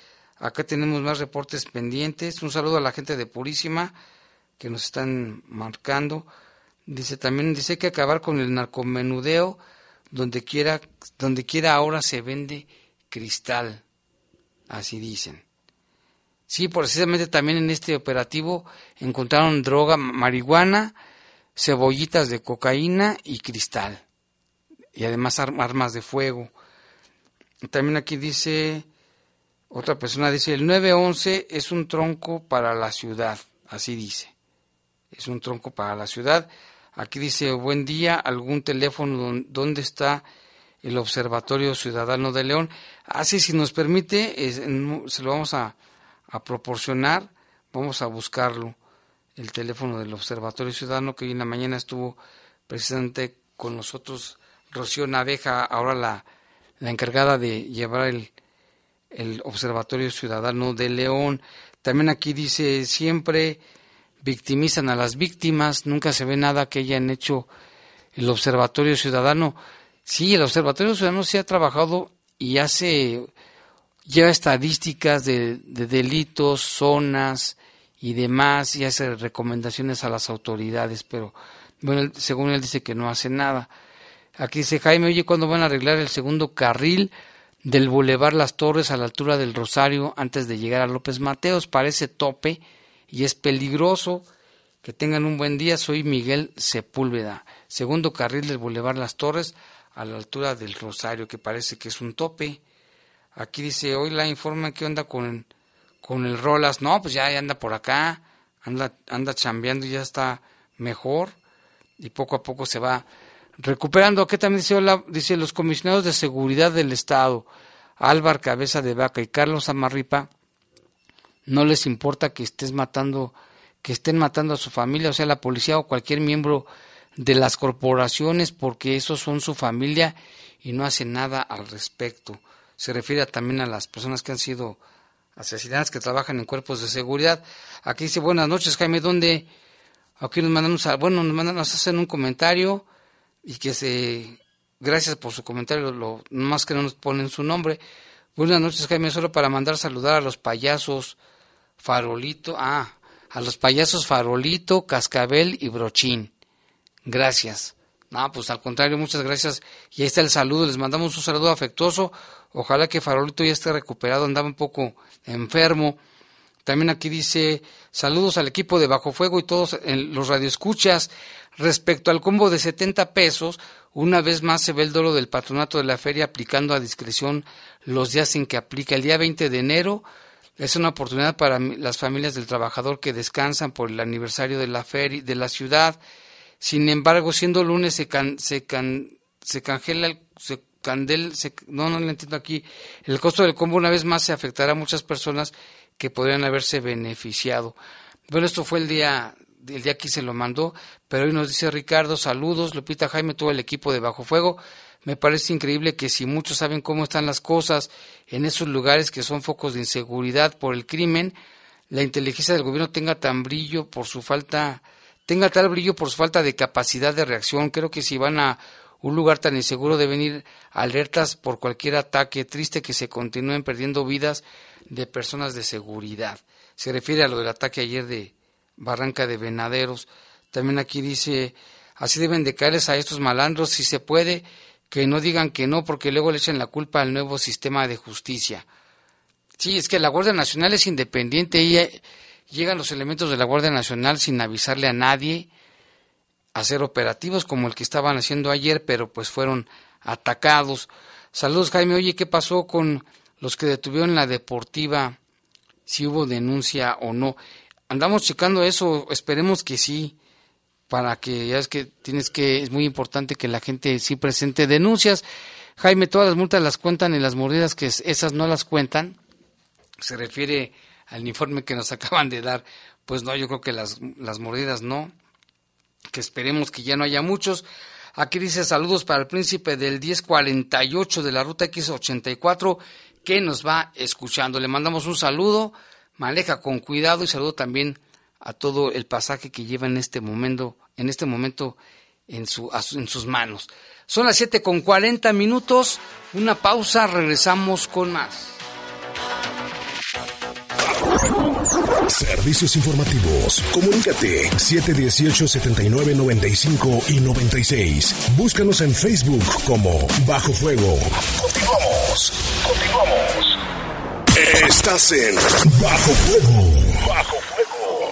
Acá tenemos más reportes pendientes. Un saludo a la gente de Purísima que nos están marcando. Dice también dice que acabar con el narcomenudeo donde quiera donde quiera ahora se vende cristal. Así dicen. Sí, precisamente también en este operativo encontraron droga, marihuana, cebollitas de cocaína y cristal. Y además armas de fuego. También aquí dice, otra persona dice, el 911 es un tronco para la ciudad. Así dice. Es un tronco para la ciudad. Aquí dice, buen día, algún teléfono donde está el Observatorio Ciudadano de León. Así, si nos permite, se lo vamos a proporcionar, vamos a buscarlo, el teléfono del Observatorio Ciudadano, que hoy en la mañana estuvo precisamente con nosotros Rocío Naveja, ahora la, la encargada de llevar el, el Observatorio Ciudadano de León. También aquí dice, siempre victimizan a las víctimas, nunca se ve nada que hayan hecho el Observatorio Ciudadano. Sí, el Observatorio Ciudadano se ha trabajado y hace lleva estadísticas de, delitos, zonas y demás y hace recomendaciones a las autoridades, pero bueno, según él dice que no hace nada. Aquí dice Jaime, oye, ¿cuándo van a arreglar el segundo carril del Boulevard Las Torres a la altura del Rosario antes de llegar a López Mateos? Parece tope y es peligroso. Que tengan un buen día. Soy Miguel Sepúlveda. Segundo carril del Boulevard Las Torres a la altura del Rosario, que parece que es un tope. Aquí dice, hoy la informa que onda con, con el Rolas. No, pues ya, anda por acá, anda, anda chambeando y ya está mejor y poco a poco se va recuperando. Aquí también dice, hola, dice los comisionados de seguridad del Estado, Álvar Cabeza de Vaca y Carlos Amarripa, no les importa que estés matando, que estén matando a su familia, o sea, la policía o cualquier miembro de las corporaciones, porque esos son su familia y no hacen nada al respecto se refiere también a las personas que han sido asesinadas, que trabajan en cuerpos de seguridad. Aquí dice, buenas noches, Jaime, ¿dónde? Aquí nos mandan, bueno, nos mandan, nos hacen un comentario y que se, gracias por su comentario, lo, más que no nos ponen su nombre. Buenas noches, Jaime, solo para mandar saludar a los payasos Farolito, ah, a los payasos Farolito, Cascabel y Brochín. Gracias. No, pues al contrario, muchas gracias. Y ahí está el saludo, les mandamos un saludo afectuoso. Ojalá que Farolito ya esté recuperado, andaba un poco enfermo. También aquí dice, saludos al equipo de Bajo Fuego y todos en los radioescuchas. Respecto al combo de 70 pesos, una vez más se ve el dolo del patronato de la feria aplicando a discreción los días en que aplica. El día 20 de enero es una oportunidad para las familias del trabajador que descansan por el aniversario de la feria de la ciudad. Sin embargo, siendo lunes se, se, se cangela se Candel, no, no le entiendo aquí. El costo del combo una vez más se afectará a muchas personas que podrían haberse beneficiado. Bueno, esto fue el día, el día que se lo mandó, pero hoy nos dice Ricardo, saludos, Lupita Jaime, todo el equipo de Bajo Fuego. Me parece increíble que si muchos saben cómo están las cosas en esos lugares que son focos de inseguridad por el crimen, la inteligencia del gobierno tenga tan brillo por su falta, tenga tal brillo por su falta de capacidad de reacción. Creo que si van a un lugar tan inseguro deben ir alertas por cualquier ataque. Triste que se continúen perdiendo vidas de personas de seguridad. Se refiere a lo del ataque ayer de Barranca de Venaderos. También aquí dice, así deben de caerles a estos malandros si se puede, que no digan que no, porque luego le echan la culpa al nuevo sistema de justicia. Sí, es que la Guardia Nacional es independiente y eh, llegan los elementos de la Guardia Nacional sin avisarle a nadie hacer operativos como el que estaban haciendo ayer, pero pues fueron atacados. Saludos Jaime, oye, ¿qué pasó con los que detuvieron la deportiva si hubo denuncia o no. Andamos checando eso, esperemos que sí, para que ya es que tienes que, es muy importante que la gente sí presente denuncias. Jaime, todas las multas las cuentan y las mordidas que esas no las cuentan. Se refiere al informe que nos (laughs) acaban de dar. Pues no, yo creo que las, las mordidas no. Que esperemos que ya no haya muchos. Aquí dice saludos para el príncipe del 1048 de la ruta X84 que nos va escuchando. Le mandamos un saludo, maneja con cuidado y saludo también a todo el pasaje que lleva en este momento, en este momento en, su, en sus manos. Son las 7 con 40 minutos, una pausa, regresamos con más. Servicios informativos. Comunícate 718-7995 y 96. Búscanos en Facebook como Bajo Fuego. Continuamos. Estás en Bajo. Bajo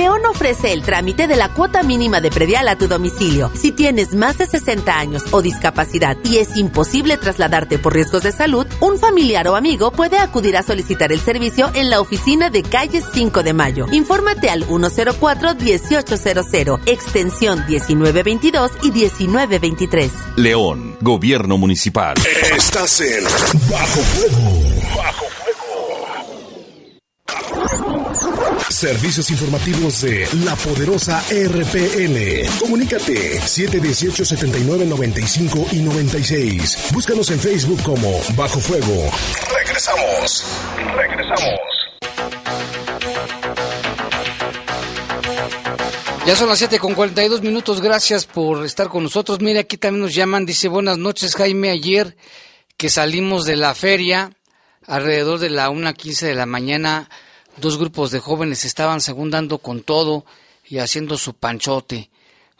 León ofrece el trámite de la cuota mínima de predial a tu domicilio. Si tienes más de 60 años o discapacidad y es imposible trasladarte por riesgos de salud, un familiar o amigo puede acudir a solicitar el servicio en la oficina de calle 5 de Mayo. Infórmate al 104-1800, extensión 1922 y 1923. León, Gobierno Municipal. Estás en Bajo Fuego. Bajo Servicios informativos de la poderosa RPN. Comunícate 718-7995 y 96. Búscanos en Facebook como Bajo Fuego. Regresamos. Regresamos. Ya son las 7 con 42 minutos. Gracias por estar con nosotros. Mire, aquí también nos llaman. Dice, buenas noches, Jaime. Ayer que salimos de la feria, alrededor de la 1.15 de la mañana, Dos grupos de jóvenes estaban según dando con todo y haciendo su panchote.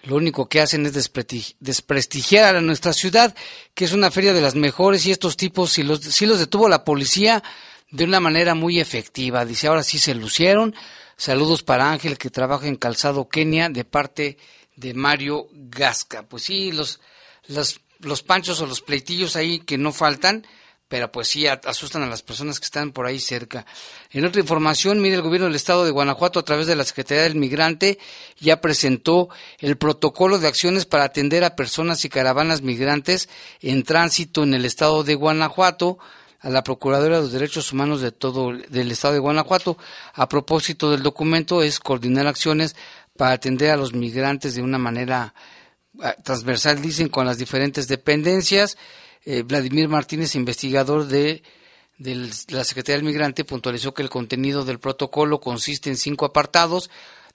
Lo único que hacen es desprestigiar a nuestra ciudad, que es una feria de las mejores, y estos tipos si los, detuvo la policía de una manera muy efectiva. Dice, ahora sí se lucieron. Saludos para Ángel, que trabaja en Calzado Kenia, de parte de Mario Gasca. Pues sí, los, los, los panchos o los pleitillos ahí que no faltan, pero pues sí asustan a las personas que están por ahí cerca. En otra información, mire, el gobierno del estado de Guanajuato, a través de la Secretaría del Migrante, ya presentó el protocolo de acciones para atender a personas y caravanas migrantes en tránsito en el estado de Guanajuato a la Procuradora de los Derechos Humanos de todo del estado de Guanajuato. A propósito del documento es coordinar acciones para atender a los migrantes de una manera ah, transversal, dicen, con las diferentes dependencias eh, Vladimir Martínez, investigador de, la Secretaría del Migrante, puntualizó que el contenido del protocolo consiste en cinco apartados,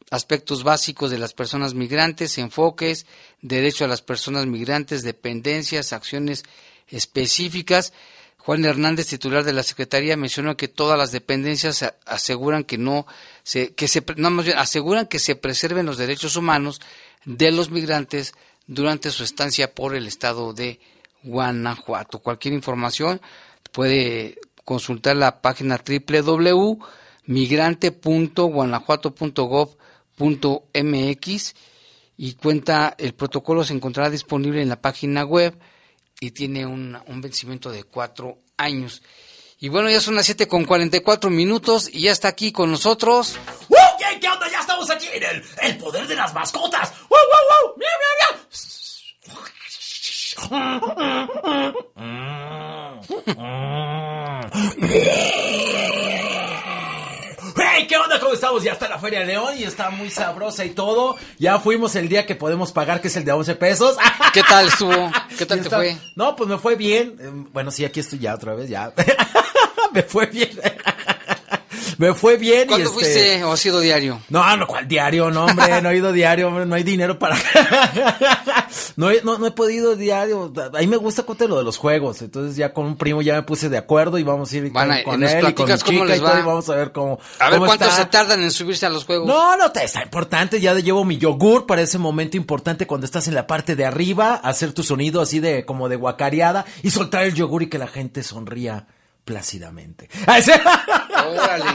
aspectos básicos de las personas migrantes, enfoques, derecho a las personas migrantes, dependencias, acciones específicas. Juan Hernández, titular de la Secretaría, mencionó que todas las dependencias aseguran que no se, que se, aseguran que se preserven los derechos humanos de los migrantes durante su estancia por el Estado de Guanajuato. Cualquier información puede consultar la página www.migrante.guanajuato.gov.mx y cuenta, el protocolo se encontrará disponible en la página web y tiene un, vencimiento de cuatro años. Y bueno, ya son las 7 con 44 minutos y ya está aquí con nosotros. ¿Qué, ¿Qué onda? Ya estamos aquí en el, el poder de las mascotas. ¡Wow, wow, wow! ¡Mira, mira, mira! ¡Hey! ¿Qué onda? ¿Cómo estamos? Ya está la Feria de León y está muy sabrosa y todo. Ya fuimos el día que podemos pagar, que es el de 11 pesos. (laughs) ¿Qué tal estuvo? (laughs) ¿Qué tal te fue? No, pues me fue bien. Em, bueno, sí, aquí estoy ya otra vez, ya. (laughs) me fue bien. Me fue bien. ¿Cuándo y este... fuiste o ha sido diario? No, no, ¿cuál diario? No, hombre, no he ido diario, hombre, no hay dinero para... (laughs) no, he, no, no he podido diario. A mí me gusta contar lo de los juegos. Entonces ya con un primo ya me puse de acuerdo y vamos a ir Van a- con, él y con mi chica les y todo, y vamos a ver cómo A ver cómo cuánto está. se tardan en subirse a los juegos. No, no, te está importante. Ya llevo mi yogur para ese momento importante cuando estás en la parte de arriba, hacer tu sonido así de como de guacareada y soltar el yogur y que la gente sonría plácidamente. (laughs) Órale.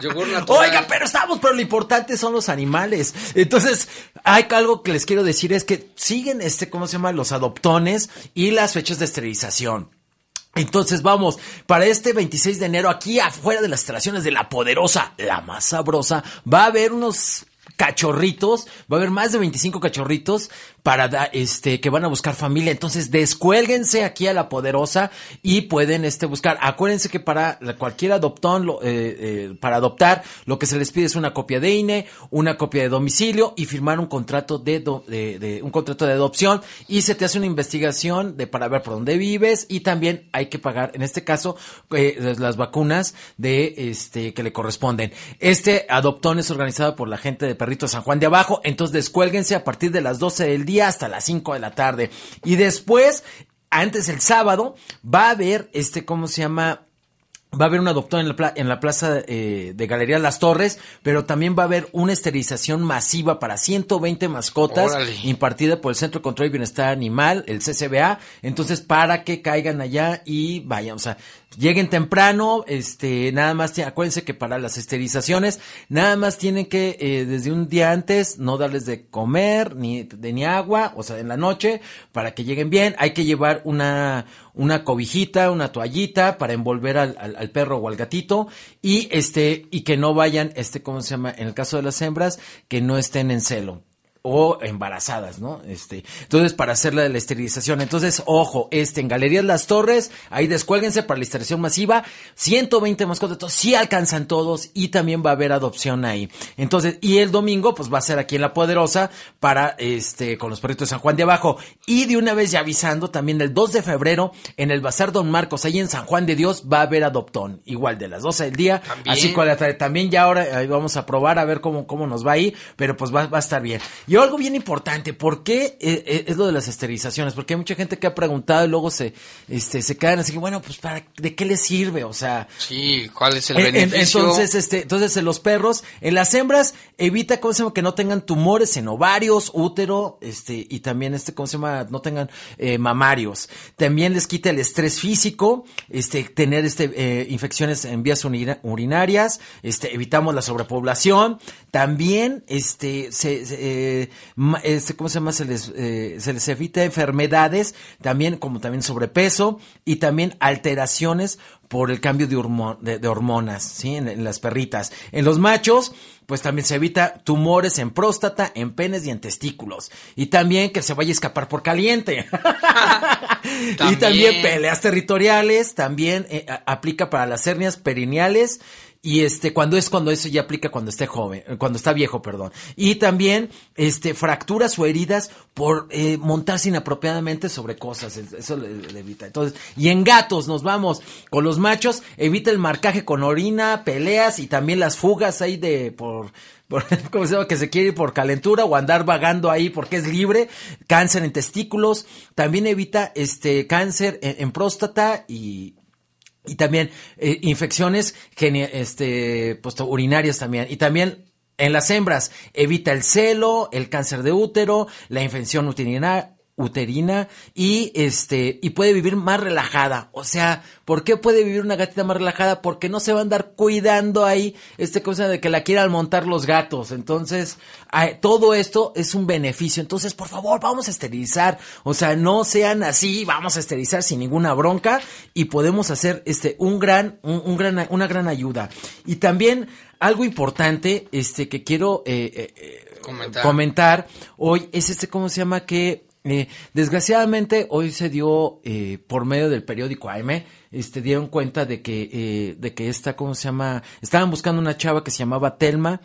Yogur natural. Oiga, pero estamos, pero lo importante son los animales. Entonces, hay algo que les quiero decir es que siguen este, ¿cómo se llama? Los adoptones y las fechas de esterilización. Entonces vamos, para este 26 de enero, aquí afuera de las instalaciones de La Poderosa, la más sabrosa, va a haber unos cachorritos, va a haber más de 25 cachorritos para da- este que van a buscar familia. Entonces, descuélguense aquí a la poderosa y pueden este buscar. Acuérdense que para cualquier adoptón, eh, eh, para adoptar, lo que se les pide es una copia de INE, una copia de domicilio y firmar un contrato de, do- de- un contrato de adopción y se te hace una investigación de para ver por dónde vives y también hay que pagar, en este caso, eh, las vacunas de este que le corresponden. Este adoptón es organizado por la gente de Perrito San Juan de Abajo, entonces descuélguense a partir de las 12 del hasta las 5 de la tarde. Y después, antes el sábado, va a haber este, ¿cómo se llama? Va a haber un adoptón en la, pla- en la plaza eh, de Galería Las Torres, pero también va a haber una esterilización masiva para 120 mascotas Órale. impartida por el Centro de Control y Bienestar Animal, el CCBA. Entonces, para que caigan allá y vayan, o sea, lleguen temprano, este, nada más, acuérdense que para las esterilizaciones, nada más tienen que, eh, desde un día antes, no darles de comer, ni, de, ni agua, o sea, en la noche, para que lleguen bien. Hay que llevar una, una cobijita, una toallita para envolver al, al- al perro o al gatito y este, y que no vayan, este, ¿cómo se llama? En el caso de las hembras, que no estén en celo o embarazadas, ¿no? Este, entonces para hacer la de la esterilización. Entonces, ojo, este en Galerías Las Torres, ahí descuélguense para la esterilización masiva, 120 mascotas, entonces sí alcanzan todos y también va a haber adopción ahí. Entonces, y el domingo pues va a ser aquí en La Poderosa para este con los perritos de San Juan de Abajo y de una vez ya avisando también el 2 de febrero en el Bazar Don Marcos ahí en San Juan de Dios va a haber adoptón, igual de las 12 del día, También. así con la tarde. También ya ahora ahí vamos a probar a ver cómo, cómo nos va ahí, pero pues va, va a estar bien. Y algo bien importante, ¿por qué eh, eh, es lo de las esterilizaciones? Porque hay mucha gente que ha preguntado y luego se, este, se quedan así que, bueno, pues para, ¿de qué les sirve? O sea, Sí, ¿cuál es el en- en- beneficio? entonces, este, entonces en los perros, en las hembras, evita, ¿cómo se llama? Que no tengan tumores en ovarios, útero, este, y también, este, ¿cómo se llama? No tengan eh, mamarios. También les quita el estrés físico, este, tener, este, eh, infecciones en vías urina- urinarias, este, evitamos la sobrepoblación. También, este, se, se, eh, ¿cómo se llama? Se les, eh, se les evita enfermedades, también, como también sobrepeso, y también alteraciones por el cambio de, hormo- de- de hormonas, ¿sí? En, en las perritas. En los machos, pues también se evita tumores en próstata, en penes y en testículos. Y también que se vaya a escapar por caliente. (laughs) Y También. peleas territoriales, también eh, aplica para las hernias perineales. Y este, cuando es cuando eso ya aplica cuando esté joven, cuando está viejo, perdón. Y también, este, fracturas o heridas por eh, montarse inapropiadamente sobre cosas. es- Eso le, evita. Entonces, y en gatos nos vamos con los machos, evita el marcaje con orina, peleas y también las fugas ahí de por, por (laughs) ¿cómo se llama? Que se quiere ir por calentura o andar vagando ahí porque es libre, cáncer en testículos, también evita este cáncer en próstata y y también eh, infecciones este, pues, urinarias también. Y también en las hembras evita el celo, el cáncer de útero, la infección uterina, uterina y este y puede vivir más relajada. O sea, ¿por qué puede vivir una gatita más relajada? Porque no se va a andar cuidando ahí este cosa de que la quieran montar los gatos. Entonces, todo esto es un beneficio. Entonces, por favor, vamos a esterilizar. O sea, no sean así, vamos a esterilizar sin ninguna bronca y podemos hacer este un gran un, un gran una gran ayuda. Y también algo importante este que quiero eh, eh, eh, Comentar. comentar hoy es este, ¿cómo se llama? Que eh, desgraciadamente hoy se dio eh, por medio del periódico AM, este, dieron cuenta de que, eh, de que esta, ¿cómo se llama? Estaban buscando una chava que se llamaba Telma,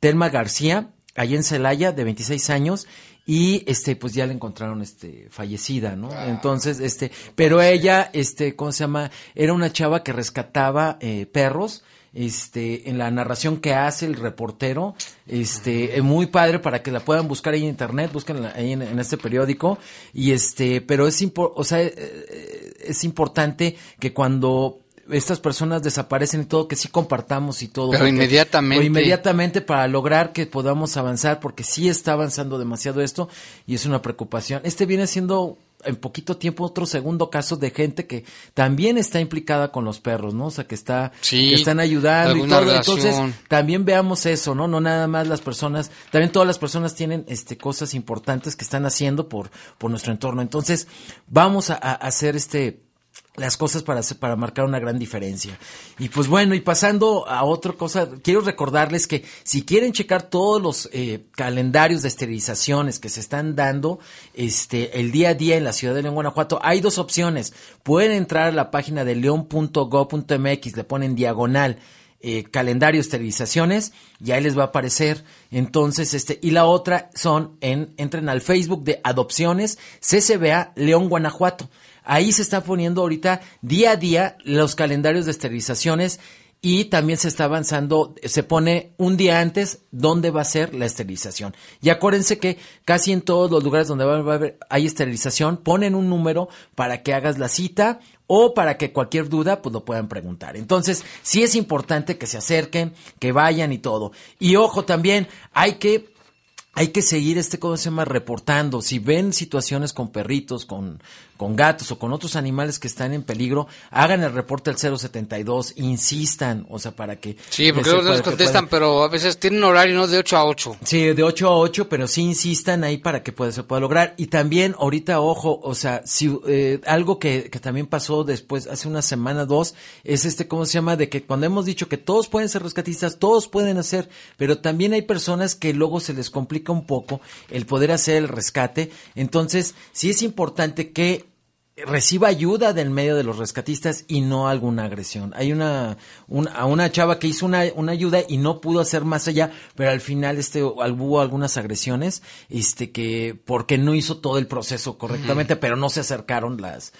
Telma García, allá en Celaya, de 26 años, y este, pues ya la encontraron, este, fallecida, ¿no? Entonces, este, pero ella, este, ¿cómo se llama? Era una chava que rescataba eh, perros, este, en la narración que hace el reportero, este, es muy padre para que la puedan buscar ahí en internet, búsquenla ahí en, en este periódico, y este, pero es impo- o sea, eh, eh, es importante que cuando estas personas desaparecen y todo, que sí compartamos y todo. Pero porque- inmediatamente. o inmediatamente para lograr que podamos avanzar, porque sí está avanzando demasiado esto y es una preocupación. Este viene siendo en poquito tiempo otro segundo caso de gente que también está implicada con los perros, ¿no? O sea, que está Sí, que están ayudando y todo. relación. Entonces, también veamos eso, ¿no? No nada más las personas, también todas las personas tienen este cosas importantes que están haciendo por por nuestro entorno. Entonces, vamos a, a hacer este las cosas para para marcar una gran diferencia. Y pues bueno, y pasando a otra cosa, quiero recordarles que si quieren checar todos los eh, calendarios de esterilizaciones que se están dando este el día a día en la ciudad de León, Guanajuato, hay dos opciones. Pueden entrar a la página de león.go.mx, le ponen diagonal eh, calendario esterilizaciones y ahí les va a aparecer entonces este y la otra son en entren al Facebook de adopciones CCBA León Guanajuato ahí se está poniendo ahorita día a día los calendarios de esterilizaciones y también se está avanzando, se pone un día antes dónde va a ser la esterilización. Y acuérdense que casi en todos los lugares donde va a haber, hay esterilización, ponen un número para que hagas la cita o para que cualquier duda pues lo puedan preguntar. Entonces, sí es importante que se acerquen, que vayan y todo. Y ojo también, hay que hay que seguir este, ¿cómo se llama? Reportando. Si ven situaciones con perritos, con, con gatos o con otros animales que están en peligro, hagan el reporte al 072, insistan, o sea, para que... Sí, que porque luego que contestan, pero a veces tienen horario, ¿no? De 8 a 8. Sí, de 8 a 8, pero sí insistan ahí para que pueda, se pueda lograr. Y también, ahorita, ojo, o sea, si eh, algo que, que también pasó después, hace una semana, dos, es este, ¿cómo se llama? De que cuando hemos dicho que todos pueden ser rescatistas, todos pueden hacer, pero también hay personas que luego se les complica un poco el poder hacer el rescate. Entonces, sí es importante que reciba ayuda del medio de los rescatistas y no alguna agresión. Hay una, una a una chava que hizo una, una ayuda y no pudo hacer más allá, pero al final este hubo algunas agresiones, este que porque no hizo todo el proceso correctamente, pero no se acercaron las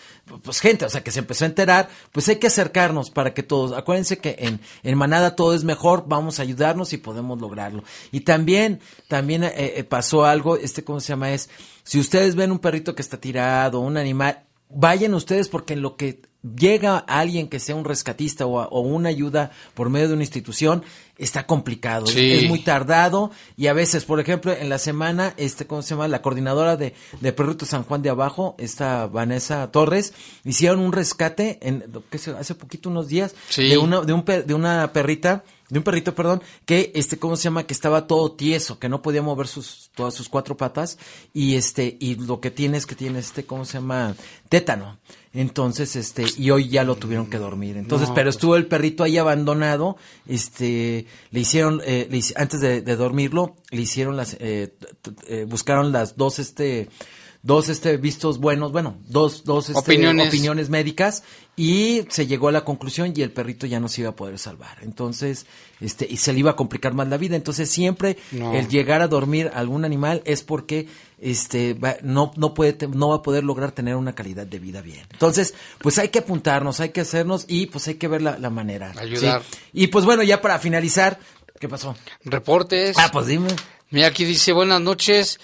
pues gente, o sea, que se empezó a enterar, pues hay que acercarnos para que todos, acuérdense que en, en manada todo es mejor, vamos a ayudarnos y podemos lograrlo. Y también, también eh, eh, pasó algo, este, ¿cómo se llama? Es, si ustedes ven un perrito que está tirado, un animal, vayan ustedes porque en lo que llega alguien que sea un rescatista o, o una ayuda por medio de una institución, está complicado, Sí. es muy tardado y a veces, por ejemplo, en la semana, este, ¿cómo se llama? La coordinadora de, de Perrito San Juan de Abajo, esta Vanessa Torres, hicieron un rescate en, ¿qué sé? hace poquito, unos días, Sí. de una, de un, de una perrita, de un perrito, perdón, que este, ¿cómo se llama? Que estaba todo tieso, que no podía mover sus, todas sus cuatro patas, y este, y lo que tiene es que tiene este, ¿cómo se llama? Tétano. Entonces, este, y hoy ya lo tuvieron que dormir. Entonces, No, pero pues. estuvo el perrito ahí abandonado, este, le hicieron, eh, le antes de, de dormirlo, le hicieron las, eh, eh, buscaron las dos, este, dos, este, vistos buenos, bueno, dos, dos, este, Opiniones. opiniones médicas y se llegó a la conclusión y el perrito ya no se iba a poder salvar. Entonces, este, y se le iba a complicar más la vida. Entonces, siempre No. el llegar a dormir a algún animal es porque, este, va- no, no puede, no va a poder lograr tener una calidad de vida bien. Entonces, pues hay que apuntarnos, hay que hacernos y pues hay que ver la, la manera. Ayudar. ¿sí? Y pues bueno, ya para finalizar, ¿qué pasó? Reportes. Ah, pues dime. Mira, aquí dice, buenas noches.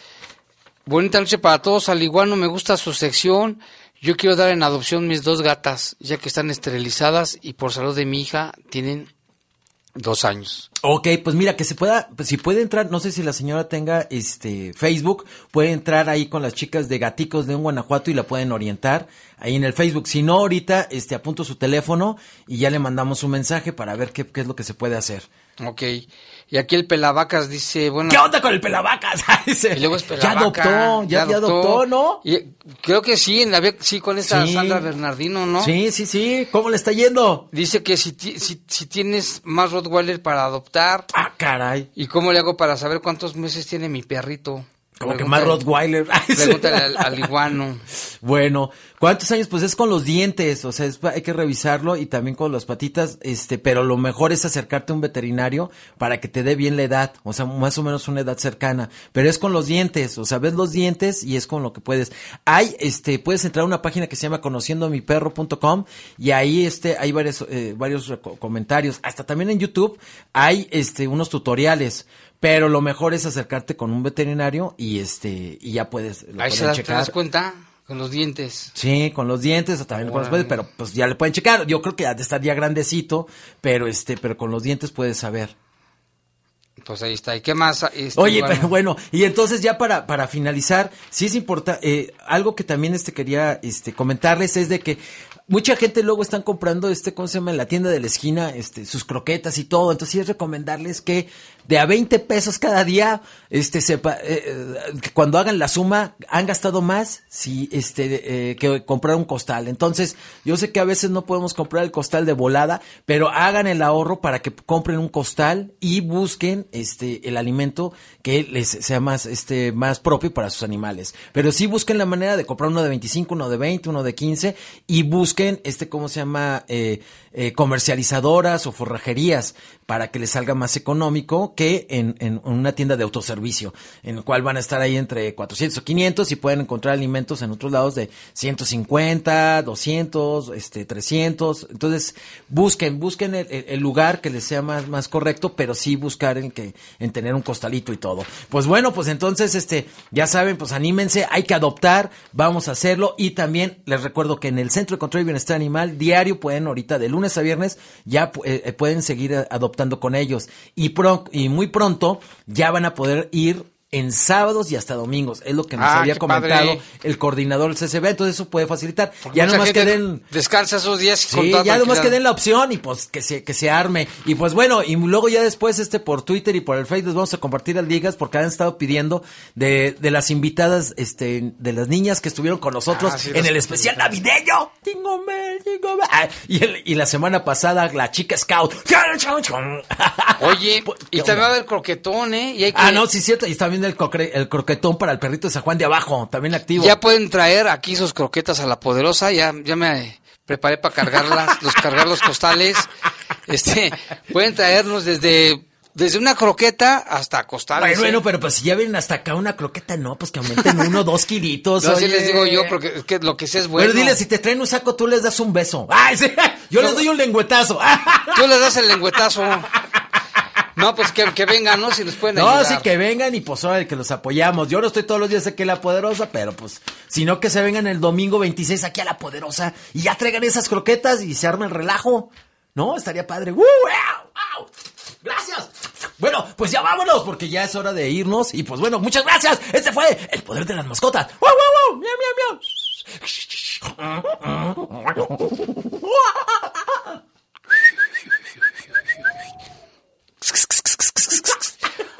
Bonita noche para todos. Al igual no me gusta su sección. Yo quiero dar en adopción mis dos gatas, ya que están esterilizadas y por salud de mi hija tienen dos años. Ok, pues mira, que se pueda, si puede entrar, no sé si la señora tenga este Facebook, puede entrar ahí con las chicas de Gaticos de un Guanajuato y la pueden orientar ahí en el Facebook. Si no, ahorita este apunto su teléfono y ya le mandamos un mensaje para ver qué es lo que se puede hacer. Ok. Y aquí el Pelavacas dice, bueno... ¿Qué onda con el Pelavacas? (laughs) Y luego es ya Pelavaca, adoptó, ya, ya adoptó, ¿no? Y, creo que sí, en la, sí, con esta Sí. Sandra Bernardino, ¿no? Sí, sí, sí. ¿Cómo le está yendo? Dice que si, si, si tienes más Rottweiler para adoptar. Ah, caray. ¿Y cómo le hago para saber cuántos meses tiene mi perrito? Como que más Rottweiler. (laughs) Pregúntale al, al iguano. Bueno, ¿cuántos años? Pues es con los dientes, o sea, es hay que revisarlo y también con las patitas, este, pero lo mejor es acercarte a un veterinario para que te dé bien la edad, o sea, más o menos una edad cercana, pero es con los dientes, o sea, ves los dientes y es con lo que puedes. Hay, este, puedes entrar a una página que se llama conociendomiperro.com y ahí, este, hay varios, eh, varios comentarios, hasta también en YouTube hay, este, unos tutoriales. Pero lo mejor es acercarte con un veterinario y este y ya puedes lo Ahí se te das cuenta con los dientes. Sí, con los dientes o también con los pero pues ya le pueden checar. Yo creo que ya de estar ya grandecito, pero este, pero con los dientes puedes saber. Pues ahí está. ¿Y qué más? Este, Oye, bueno, pero (laughs) bueno, y entonces ya para, para finalizar, sí es importante, algo que también este quería este comentarles es de que mucha gente luego están comprando este, ¿cómo se llama? En la tienda de la esquina, este, sus croquetas y todo. Entonces sí es recomendarles que de a 20 pesos cada día, este, sepa, eh, eh, cuando hagan la suma, han gastado más si, este, eh, que comprar un costal. Entonces, yo sé que a veces no podemos comprar el costal de volada, pero hagan el ahorro para que compren un costal y busquen, este, el alimento que les sea más, este, más propio para sus animales. Pero sí busquen la manera de comprar uno de 25, uno de 20, uno de 15 y busquen, este, ¿cómo se llama? Eh, eh, comercializadoras o forrajerías para que les salga más económico que en, en una tienda de autoservicio, en el cual van a estar ahí entre 400 o 500 y pueden encontrar alimentos en otros lados de 150, 200, este, 300. Entonces, busquen, busquen el, lugar que les sea más, más correcto, pero sí buscar en que, en tener un costalito y todo. Pues bueno, pues entonces, este, ya saben, pues anímense, hay que adoptar, vamos a hacerlo y también les recuerdo que en el Centro de Control y Bienestar Animal diario pueden ahorita de lunes a viernes ya eh, eh, pueden seguir eh, con ellos. Y pro- y muy pronto ya van a poder ir en sábados y hasta domingos, es lo que nos Ah, había comentado padre. el coordinador del CCB, entonces eso puede facilitar. porque Ya nomás que den Descansa esos días y Sí, ya nomás que den la opción y pues que se, que se arme. Y pues bueno, y luego ya después este por Twitter y por el Facebook les vamos a compartir las ligas porque han estado pidiendo de, de las invitadas, este, de las niñas que estuvieron con nosotros Ah, sí, en el especial navideño. Ah, y, el- y la semana pasada la chica scout. (laughs) Oye, y también va a haber croquetón, ¿eh? Y hay que, Ah, no, sí, cierto. Y está el, cocre- el croquetón para el perrito de San Juan de abajo, también activo. Ya pueden traer aquí sus croquetas a la poderosa, ya, ya me preparé para cargarlas, (laughs) los cargar los costales. Este, pueden traernos desde, desde una croqueta hasta costales. Bueno, ¿eh? bueno, pero pues si ya vienen hasta acá una croqueta, no, pues que aumenten uno, dos kilitos. No, así les digo yo, porque es que lo que sé es bueno. Bueno, dile, si te traen un saco, tú les das un beso. (laughs) ¡Ay, sí! Yo les doy un lengüetazo. (laughs) Tú les das el lengüetazo. No, pues que, que vengan, ¿no? Si nos pueden No, ayudar. sí que vengan y pues órale, que los apoyamos. Yo no estoy todos los días aquí en La Poderosa, pero pues, sino que se vengan el domingo 26 aquí a La Poderosa y ya traigan esas croquetas y se arme el relajo. ¿No? Estaría padre. ¡Uh! ¡Wow! ¡Wow! ¡Gracias! Bueno, pues ya vámonos, porque ya es hora de irnos. Y pues bueno, muchas gracias. Este fue el poder de las mascotas. ¡Wow, wow, wow! ¡Miau, miau, miau!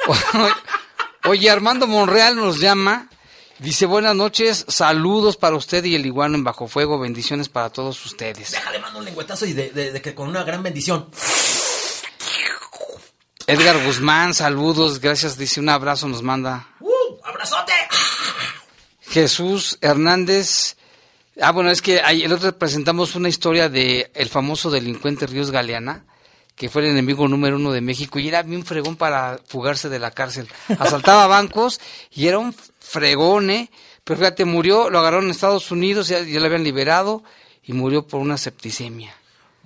(laughs) Oye, Armando Monreal nos llama. Dice, buenas noches, saludos para usted y el iguano en Bajo Fuego, bendiciones para todos ustedes. Déjale, mando un lengüetazo y de, de- de que con una gran bendición. Edgar Guzmán, saludos, gracias, dice, un abrazo nos manda. ¡Uh! ¡Abrazote! Jesús Hernández. Ah, bueno, es que el otro presentamos una historia de el famoso delincuente Ríos Galeana, que fue el enemigo número uno de México y era bien fregón para fugarse de la cárcel. Asaltaba (laughs) bancos y era un fregón, ¿eh? Pero fíjate, murió, lo agarraron en Estados Unidos, ya, ya lo habían liberado y murió por una septicemia.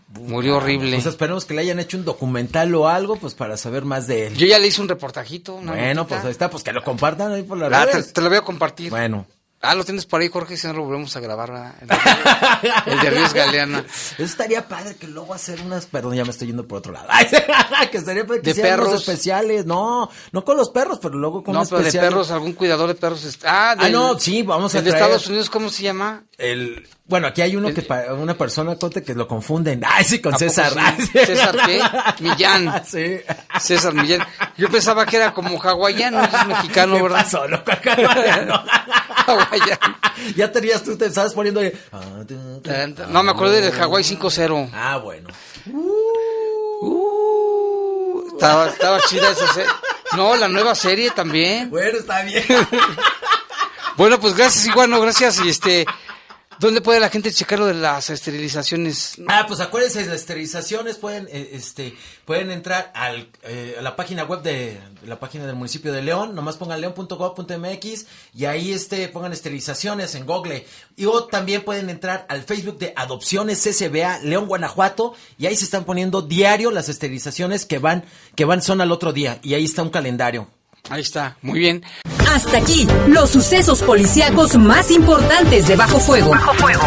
Murió horrible. Pues esperemos que le hayan hecho un documental o algo, pues para saber más de él. Yo ya le hice un reportajito. una bueno, notita. pues ahí está, pues que lo compartan ahí por las Ah, te, te lo voy a compartir. Bueno. Ah, lo tienes por ahí, Jorge, si no lo volvemos a grabar. ¿verdad? El de, el de Ríos Galeana. Eso estaría padre que luego hacer unas, perdón, ya me estoy yendo por otro lado. (laughs) que estaría padre que De hicieran unos perros. especiales, no, no con los perros, pero luego con No, pero de perros, algún cuidador de perros. est- Ah, Ah, no, sí, vamos a el de traer- Estados Unidos, ¿cómo se llama? El, bueno, aquí hay uno que pa- una persona conte que lo confunden. (laughs) Ay, sí, con ¿A poco César. sí? (laughs) ¿César qué? Millán. (laughs) Sí. César Millán. Yo pensaba que era como hawaiano, es mexicano, ¿Qué ¿verdad? pasó, loco? Hawaiano. ya tenías tú, te estabas poniendo ahí. No, me acordé del Hawái 5-0. Ah, bueno. Estaba, estaba chida esa serie. No, la nueva serie también. Bueno, está bien. Bueno, pues gracias, Iguano, gracias. Y este, ¿Dónde puede la gente checar lo de las esterilizaciones? Ah, pues acuérdense, las esterilizaciones pueden, eh, este, pueden entrar al, eh, a la página web de, la página del municipio de León, nomás pongan león.gov.mx y ahí este, pongan esterilizaciones en Google. Y o también pueden entrar al Facebook de Adopciones CCBA León, Guanajuato, y ahí se están poniendo diario las esterilizaciones que van, que van son al otro día, y ahí está un calendario. Ahí está, muy bien. Hasta aquí, los sucesos policíacos más importantes de Bajo Fuego. Bajo Fuego.